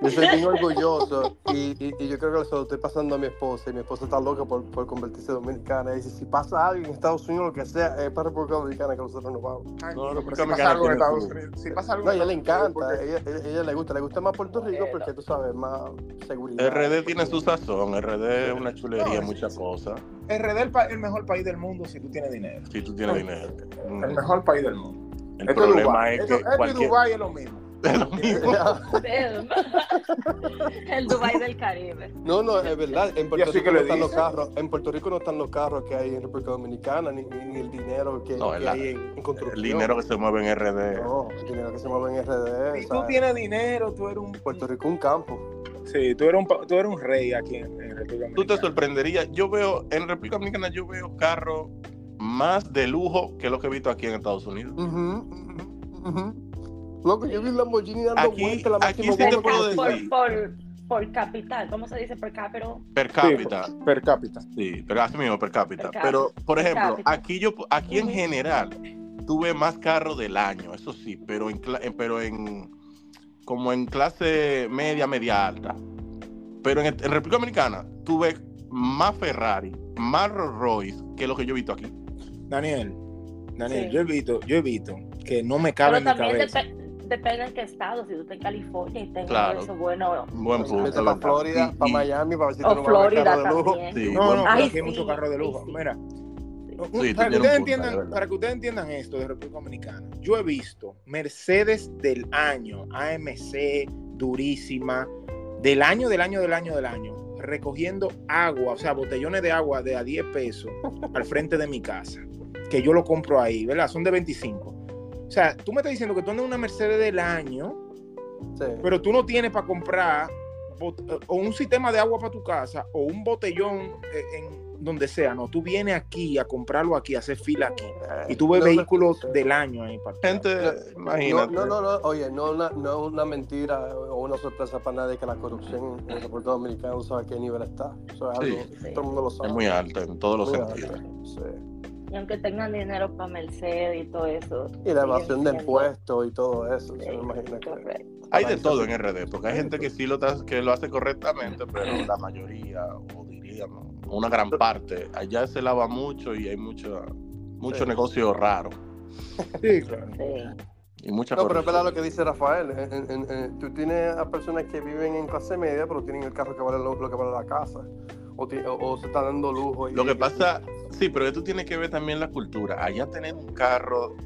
Speaker 2: Yo soy bien orgulloso y, y, y yo creo que se lo estoy pasando a mi esposa y mi esposa está loca por, por convertirse en dominicana. Y dice, si pasa algo en Estados Unidos, lo que sea, es para República Dominicana que nosotros nos vamos.
Speaker 3: Ay,
Speaker 4: No,
Speaker 3: no,
Speaker 4: no,
Speaker 3: pero
Speaker 4: porque
Speaker 3: si pasa algo en Estados Unidos. Si pasa algo
Speaker 2: No, ella le encanta,
Speaker 3: Unidos,
Speaker 2: ella, ella, ella le gusta, le gusta más Puerto Rico porque tú sabes, más seguridad.
Speaker 4: RD tiene su sazón. RD es una chulería,
Speaker 3: No,
Speaker 4: muchas
Speaker 3: sí,
Speaker 4: cosas.
Speaker 3: porque RD es el, pa- el mejor país del mundo si tú tienes dinero.
Speaker 4: Si tú tienes dinero.
Speaker 3: El mejor país del mundo.
Speaker 4: El
Speaker 3: Esto es
Speaker 4: problema
Speaker 3: Dubái.
Speaker 4: es
Speaker 3: Esto-
Speaker 4: que
Speaker 3: esto y
Speaker 4: cualquier...
Speaker 3: Dubái es lo mismo.
Speaker 4: Es lo mismo.
Speaker 1: El Dubai del Caribe.
Speaker 2: No, no, es verdad. En Puerto Rico no están los carros. En Puerto Rico no están los carros que hay en República Dominicana, ni, ni, ni el dinero que,
Speaker 4: No,
Speaker 2: que
Speaker 4: es la-
Speaker 2: hay en, en construcción.
Speaker 4: El dinero que se mueve en RD.
Speaker 2: No, el dinero que se mueve en RD.
Speaker 3: Si tú tienes dinero, tú eres un.
Speaker 2: Puerto Rico un campo.
Speaker 3: Sí, tú eres un, tú eres un rey aquí en, en República
Speaker 4: Tú te
Speaker 3: Dominicana.
Speaker 4: sorprenderías. Yo veo, en República Dominicana, yo veo carros más de lujo que lo que he visto aquí en Estados Unidos.
Speaker 2: Ujú, ujú. Loco, yo vi un Lamborghini dando
Speaker 4: Aquí-
Speaker 2: vueltas la
Speaker 4: aquí
Speaker 2: máxima
Speaker 4: sí
Speaker 1: por,
Speaker 4: decir.
Speaker 1: por, por capital, ¿cómo se dice? Per cápita.
Speaker 4: Per
Speaker 3: Sí,
Speaker 4: cápita.
Speaker 3: per cápita.
Speaker 4: Sí, pero así mismo, per cápita.
Speaker 1: Per cápita.
Speaker 4: Pero, por ejemplo, aquí yo, aquí en general, tuve más carros del año, eso sí, pero en, pero en como en clase media, media alta. Pero en, en República Dominicana tuve más Ferrari, más Rolls Royce que lo que yo he visto aquí.
Speaker 3: Daniel, Daniel,
Speaker 1: Sí.
Speaker 3: yo he visto, yo he visto que no me cabe
Speaker 1: Pero
Speaker 3: en mi cabeza.
Speaker 1: Depende en qué estado. Si tú estás en California y tengo
Speaker 4: Claro.
Speaker 1: eso, bueno.
Speaker 4: Buen
Speaker 1: pues,
Speaker 4: punto.
Speaker 2: Vete para. Florida,
Speaker 4: Y-
Speaker 2: para Miami, para ver si tú no vas a ver
Speaker 1: Florida
Speaker 2: carro de lujo.
Speaker 4: Sí,
Speaker 3: No, no,
Speaker 1: Ay,
Speaker 3: aquí hay
Speaker 1: sí,
Speaker 3: muchos carros de lujo.
Speaker 1: sí.
Speaker 3: Mira,
Speaker 4: Sí,
Speaker 3: para, que ustedes entiendan, para que ustedes entiendan esto de República Dominicana, yo he visto Mercedes del año, AMC, durísima, del año, del año, del año, del año, recogiendo agua, o sea, botellones de agua de a 10 pesos al frente de mi casa, que yo lo compro ahí, ¿verdad? Son de 25. O sea, tú me estás diciendo que tú andas en una Mercedes del año,
Speaker 2: Sí.
Speaker 3: pero tú no tienes para comprar o un sistema de agua para tu casa o un botellón eh, en donde sea, no, tú vienes aquí a comprarlo aquí, a hacer fila aquí. Y tú ves
Speaker 2: No,
Speaker 3: vehículos del año ahí. para
Speaker 4: Gente,
Speaker 2: No,
Speaker 4: imagínate.
Speaker 2: no, no, no, oye, no una, no una mentira o una sorpresa para nadie que la corrupción en República Dominicana no sabe a qué nivel está. Eso es algo,
Speaker 4: Sí.
Speaker 1: Sí.
Speaker 2: todo el mundo lo sabe.
Speaker 4: Es muy alta en todos los
Speaker 2: Muy
Speaker 4: sentidos.
Speaker 2: alto, sí.
Speaker 1: Y aunque tengan dinero para Mercedes y todo eso.
Speaker 2: Y la evasión de impuestos y todo eso.
Speaker 1: Sí,
Speaker 2: se me imagina que-
Speaker 1: correcto.
Speaker 4: Hay de todo en RD, porque hay gente que sí lo, que lo hace correctamente, pero la mayoría, o diríamos, una gran parte, allá se lava mucho y hay mucho, mucho
Speaker 2: Sí.
Speaker 4: negocio raro
Speaker 3: Sí, claro.
Speaker 1: Sí.
Speaker 4: y mucha
Speaker 2: No, pero es verdad lo que dice Rafael. En- en- en- en- tú tienes a personas que viven en clase media, pero tienen el carro que vale lo, lo que vale la casa. O, ti- o- o se está dando lujo. y-
Speaker 4: Lo que pasa, sí, pero esto tiene que ver también la cultura. Allá tener un carro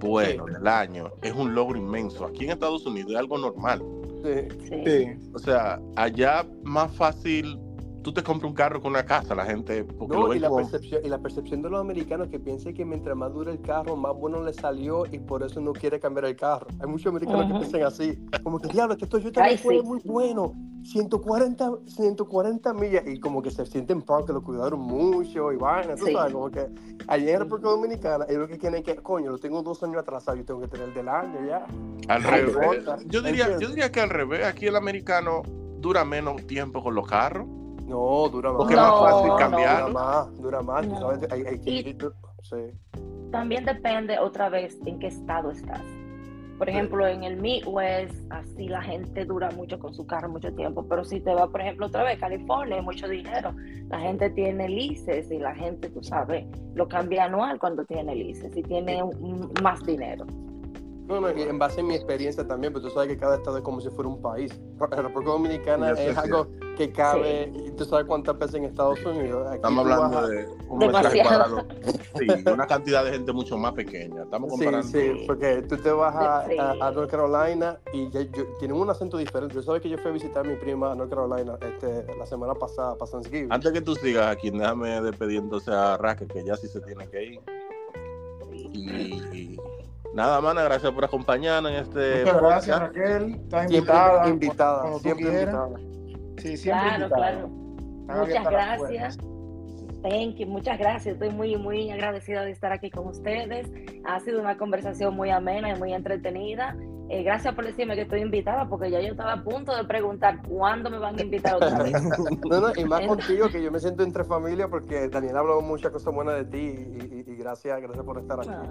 Speaker 4: bueno del año es un logro inmenso. Aquí en Estados Unidos es algo normal.
Speaker 2: Sí.
Speaker 1: Sí.
Speaker 3: Sí.
Speaker 4: O sea, allá más fácil, tú te compras un carro con una casa, la gente, porque lo
Speaker 2: No, y
Speaker 4: ven
Speaker 2: la,
Speaker 4: como-
Speaker 2: percepción, y la percepción de los americanos que piensan que mientras más dure el carro, más bueno le salió y por eso no quiere cambiar el carro. Hay muchos americanos
Speaker 1: Ujú.
Speaker 2: que piensan así, como que diablo, este Toyota
Speaker 1: Ay,
Speaker 2: no fue
Speaker 1: sí.
Speaker 2: muy bueno, 140, 140 millas y como que se sienten proud que lo cuidaron mucho y vaina, tú
Speaker 1: Sí.
Speaker 2: sabes, como que allá en República Dominicana ellos lo que quieren es que, coño, lo tengo dos años atrasado, yo tengo que tener el del año ya.
Speaker 4: Al revés. Yo diría,
Speaker 2: ¿Entiendes?
Speaker 4: yo diría que al revés, aquí el americano dura menos tiempo con los carros.
Speaker 2: No, dura más.
Speaker 4: Porque
Speaker 1: es más fácil
Speaker 2: Dura
Speaker 4: cambiarlo.
Speaker 2: más, dura más,
Speaker 1: No.
Speaker 2: sabes, hay, hay que-
Speaker 1: Y-
Speaker 2: sí.
Speaker 1: También depende otra vez en qué estado estás. Por ejemplo, en el Midwest, así la gente dura mucho con su carro mucho tiempo, pero si te vas, por ejemplo, otra vez, California, hay mucho dinero. La gente tiene lices y la gente, tú sabes, lo cambia anual cuando tiene lices y tiene un- más dinero.
Speaker 2: No, no, en base a mi experiencia también, pero tú sabes que cada estado es como si fuera un país. La República Dominicana es algo que cabe, y tú sabes cuántas veces en Estados Unidos. Aquí
Speaker 4: Estamos hablando de un. Sí, una cantidad de gente mucho más pequeña. Estamos
Speaker 2: Sí,
Speaker 4: comparando.
Speaker 2: sí, porque tú te vas a,
Speaker 1: Sí.
Speaker 2: a- a North Carolina y ya- yo- tienen un acento diferente. Yo sabes que yo fui a visitar a mi prima a North Carolina este, la semana pasada para Thanksgiving.
Speaker 4: Antes que tú sigas aquí, déjame despedir entonces a Raquel, que ya sí se tiene que ir. Y, nada, mana, gracias por acompañarnos en este
Speaker 3: Muchas gracias,
Speaker 4: podcast.
Speaker 3: Raquel. Estás
Speaker 2: Siempre
Speaker 3: invitada.
Speaker 2: invitada, siempre invitada.
Speaker 3: Sí, siempre
Speaker 1: Claro,
Speaker 3: invitada.
Speaker 1: claro.
Speaker 3: Están
Speaker 1: Muchas gracias. Thank you, muchas gracias. Estoy muy, muy agradecida de estar aquí con ustedes. Ha sido una conversación muy amena y muy entretenida. Eh, gracias por decirme que estoy invitada, porque ya yo estaba a punto de preguntar cuándo me van a invitar otra vez.
Speaker 2: No, no, y más contigo, que yo me siento entre familia porque Daniel ha hablado muchas cosas buenas de ti y, y- y gracias, gracias por estar aquí.
Speaker 1: Ah,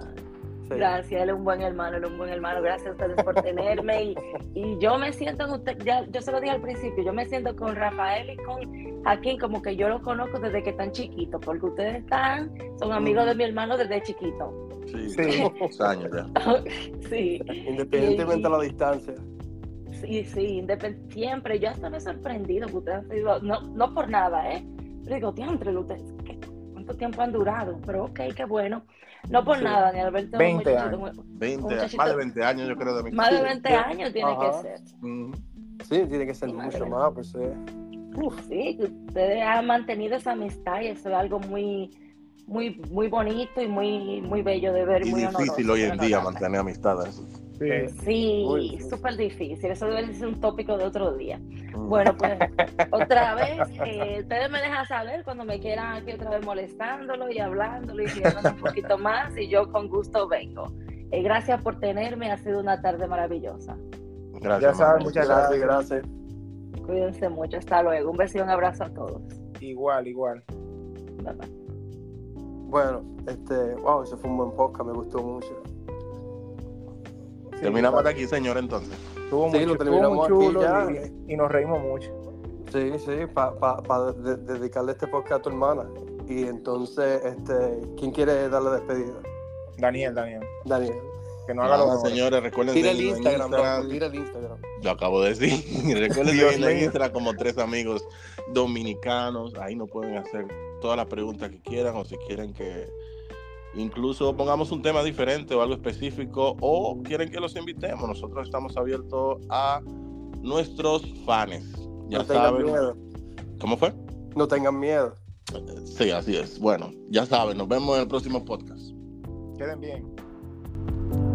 Speaker 2: Sí.
Speaker 1: Gracias, él es un buen hermano, él es un buen hermano. Gracias a ustedes por tenerme. Y, y yo me siento en usted, ya, yo se lo dije al principio, yo me siento con Rafael y con Joaquín como que yo los conozco desde que están chiquitos, porque ustedes están, son amigos de mi hermano desde chiquito.
Speaker 4: Sí,
Speaker 3: Sí.
Speaker 4: años ya.
Speaker 1: sí.
Speaker 2: Independientemente de la distancia.
Speaker 1: Sí, sí, siempre. Yo hasta me he sorprendido que ustedes han sido, no, no por nada, ¿eh? Pero digo, diantre, ustedes, ¿qué- ¿cuánto tiempo han durado? Pero ok, qué bueno. No por
Speaker 2: Sí.
Speaker 1: nada, Daniel Alberto. es un
Speaker 3: 20
Speaker 1: muchachito
Speaker 3: años.
Speaker 1: muy-
Speaker 4: 20,
Speaker 1: muchachito-
Speaker 4: más de 20 años yo creo de mi
Speaker 1: Más de
Speaker 2: Sí,
Speaker 1: 20
Speaker 2: sí.
Speaker 1: años tiene
Speaker 2: Ajá.
Speaker 1: que ser.
Speaker 4: Mm.
Speaker 2: Sí, tiene que ser
Speaker 1: Sí,
Speaker 2: mucho más, pues sí.
Speaker 1: Sí, que ustedes han mantenido esa amistad y eso es algo muy, muy, muy bonito y muy, muy bello de ver.
Speaker 4: Y
Speaker 1: muy
Speaker 4: difícil
Speaker 1: honoroso,
Speaker 4: hoy en día
Speaker 1: honorable.
Speaker 4: mantener amistades.
Speaker 3: Sí.
Speaker 2: Difícil.
Speaker 1: súper difícil. Eso debe ser un tópico de otro día.
Speaker 4: Mm.
Speaker 1: Bueno, pues otra vez, eh, ustedes me dejan saber cuando me quieran aquí otra vez molestándolo y hablándolo y riéndome un poquito más y yo con gusto vengo. Eh, gracias por tenerme, ha sido una tarde maravillosa.
Speaker 4: Gracias.
Speaker 3: Ya sabes,
Speaker 4: mamá.
Speaker 3: muchas
Speaker 2: Gracias,
Speaker 3: gracias.
Speaker 2: gracias.
Speaker 1: Cuídense mucho, hasta luego. Un beso y un abrazo a todos.
Speaker 3: Igual, igual.
Speaker 1: Bye, bye.
Speaker 2: Bueno, este, wow, ese fue un buen podcast, me gustó mucho.
Speaker 3: Sí,
Speaker 4: Terminamos de aquí, señor, entonces.
Speaker 3: Estuvo
Speaker 2: Sí,
Speaker 3: muy,
Speaker 2: lo terminamos
Speaker 3: muy
Speaker 2: aquí
Speaker 3: chulo
Speaker 2: ya.
Speaker 3: y, y nos reímos mucho.
Speaker 2: Sí, sí, para dedicarle este podcast a tu hermana. Y entonces, este, ¿quién quiere darle despedida?
Speaker 3: Daniel, Daniel.
Speaker 2: Daniel.
Speaker 3: Que no haga
Speaker 4: Nada,
Speaker 3: los
Speaker 4: señores, recuerden
Speaker 2: Tira el Instagram,
Speaker 4: Instagram.
Speaker 2: tira el Instagram.
Speaker 4: Lo acabo de decir. Recuerden en. Instagram como tres amigos dominicanos. Ahí nos pueden hacer todas las preguntas que quieran o si quieren que incluso pongamos un tema diferente o algo específico o quieren que los invitemos. Nosotros estamos abiertos a nuestros fans. Ya
Speaker 2: no tengan
Speaker 4: saben.
Speaker 2: miedo.
Speaker 4: ¿Cómo fue?
Speaker 2: No tengan miedo.
Speaker 4: Sí, así es. Bueno, ya saben. Nos vemos en el próximo podcast.
Speaker 3: Queden bien.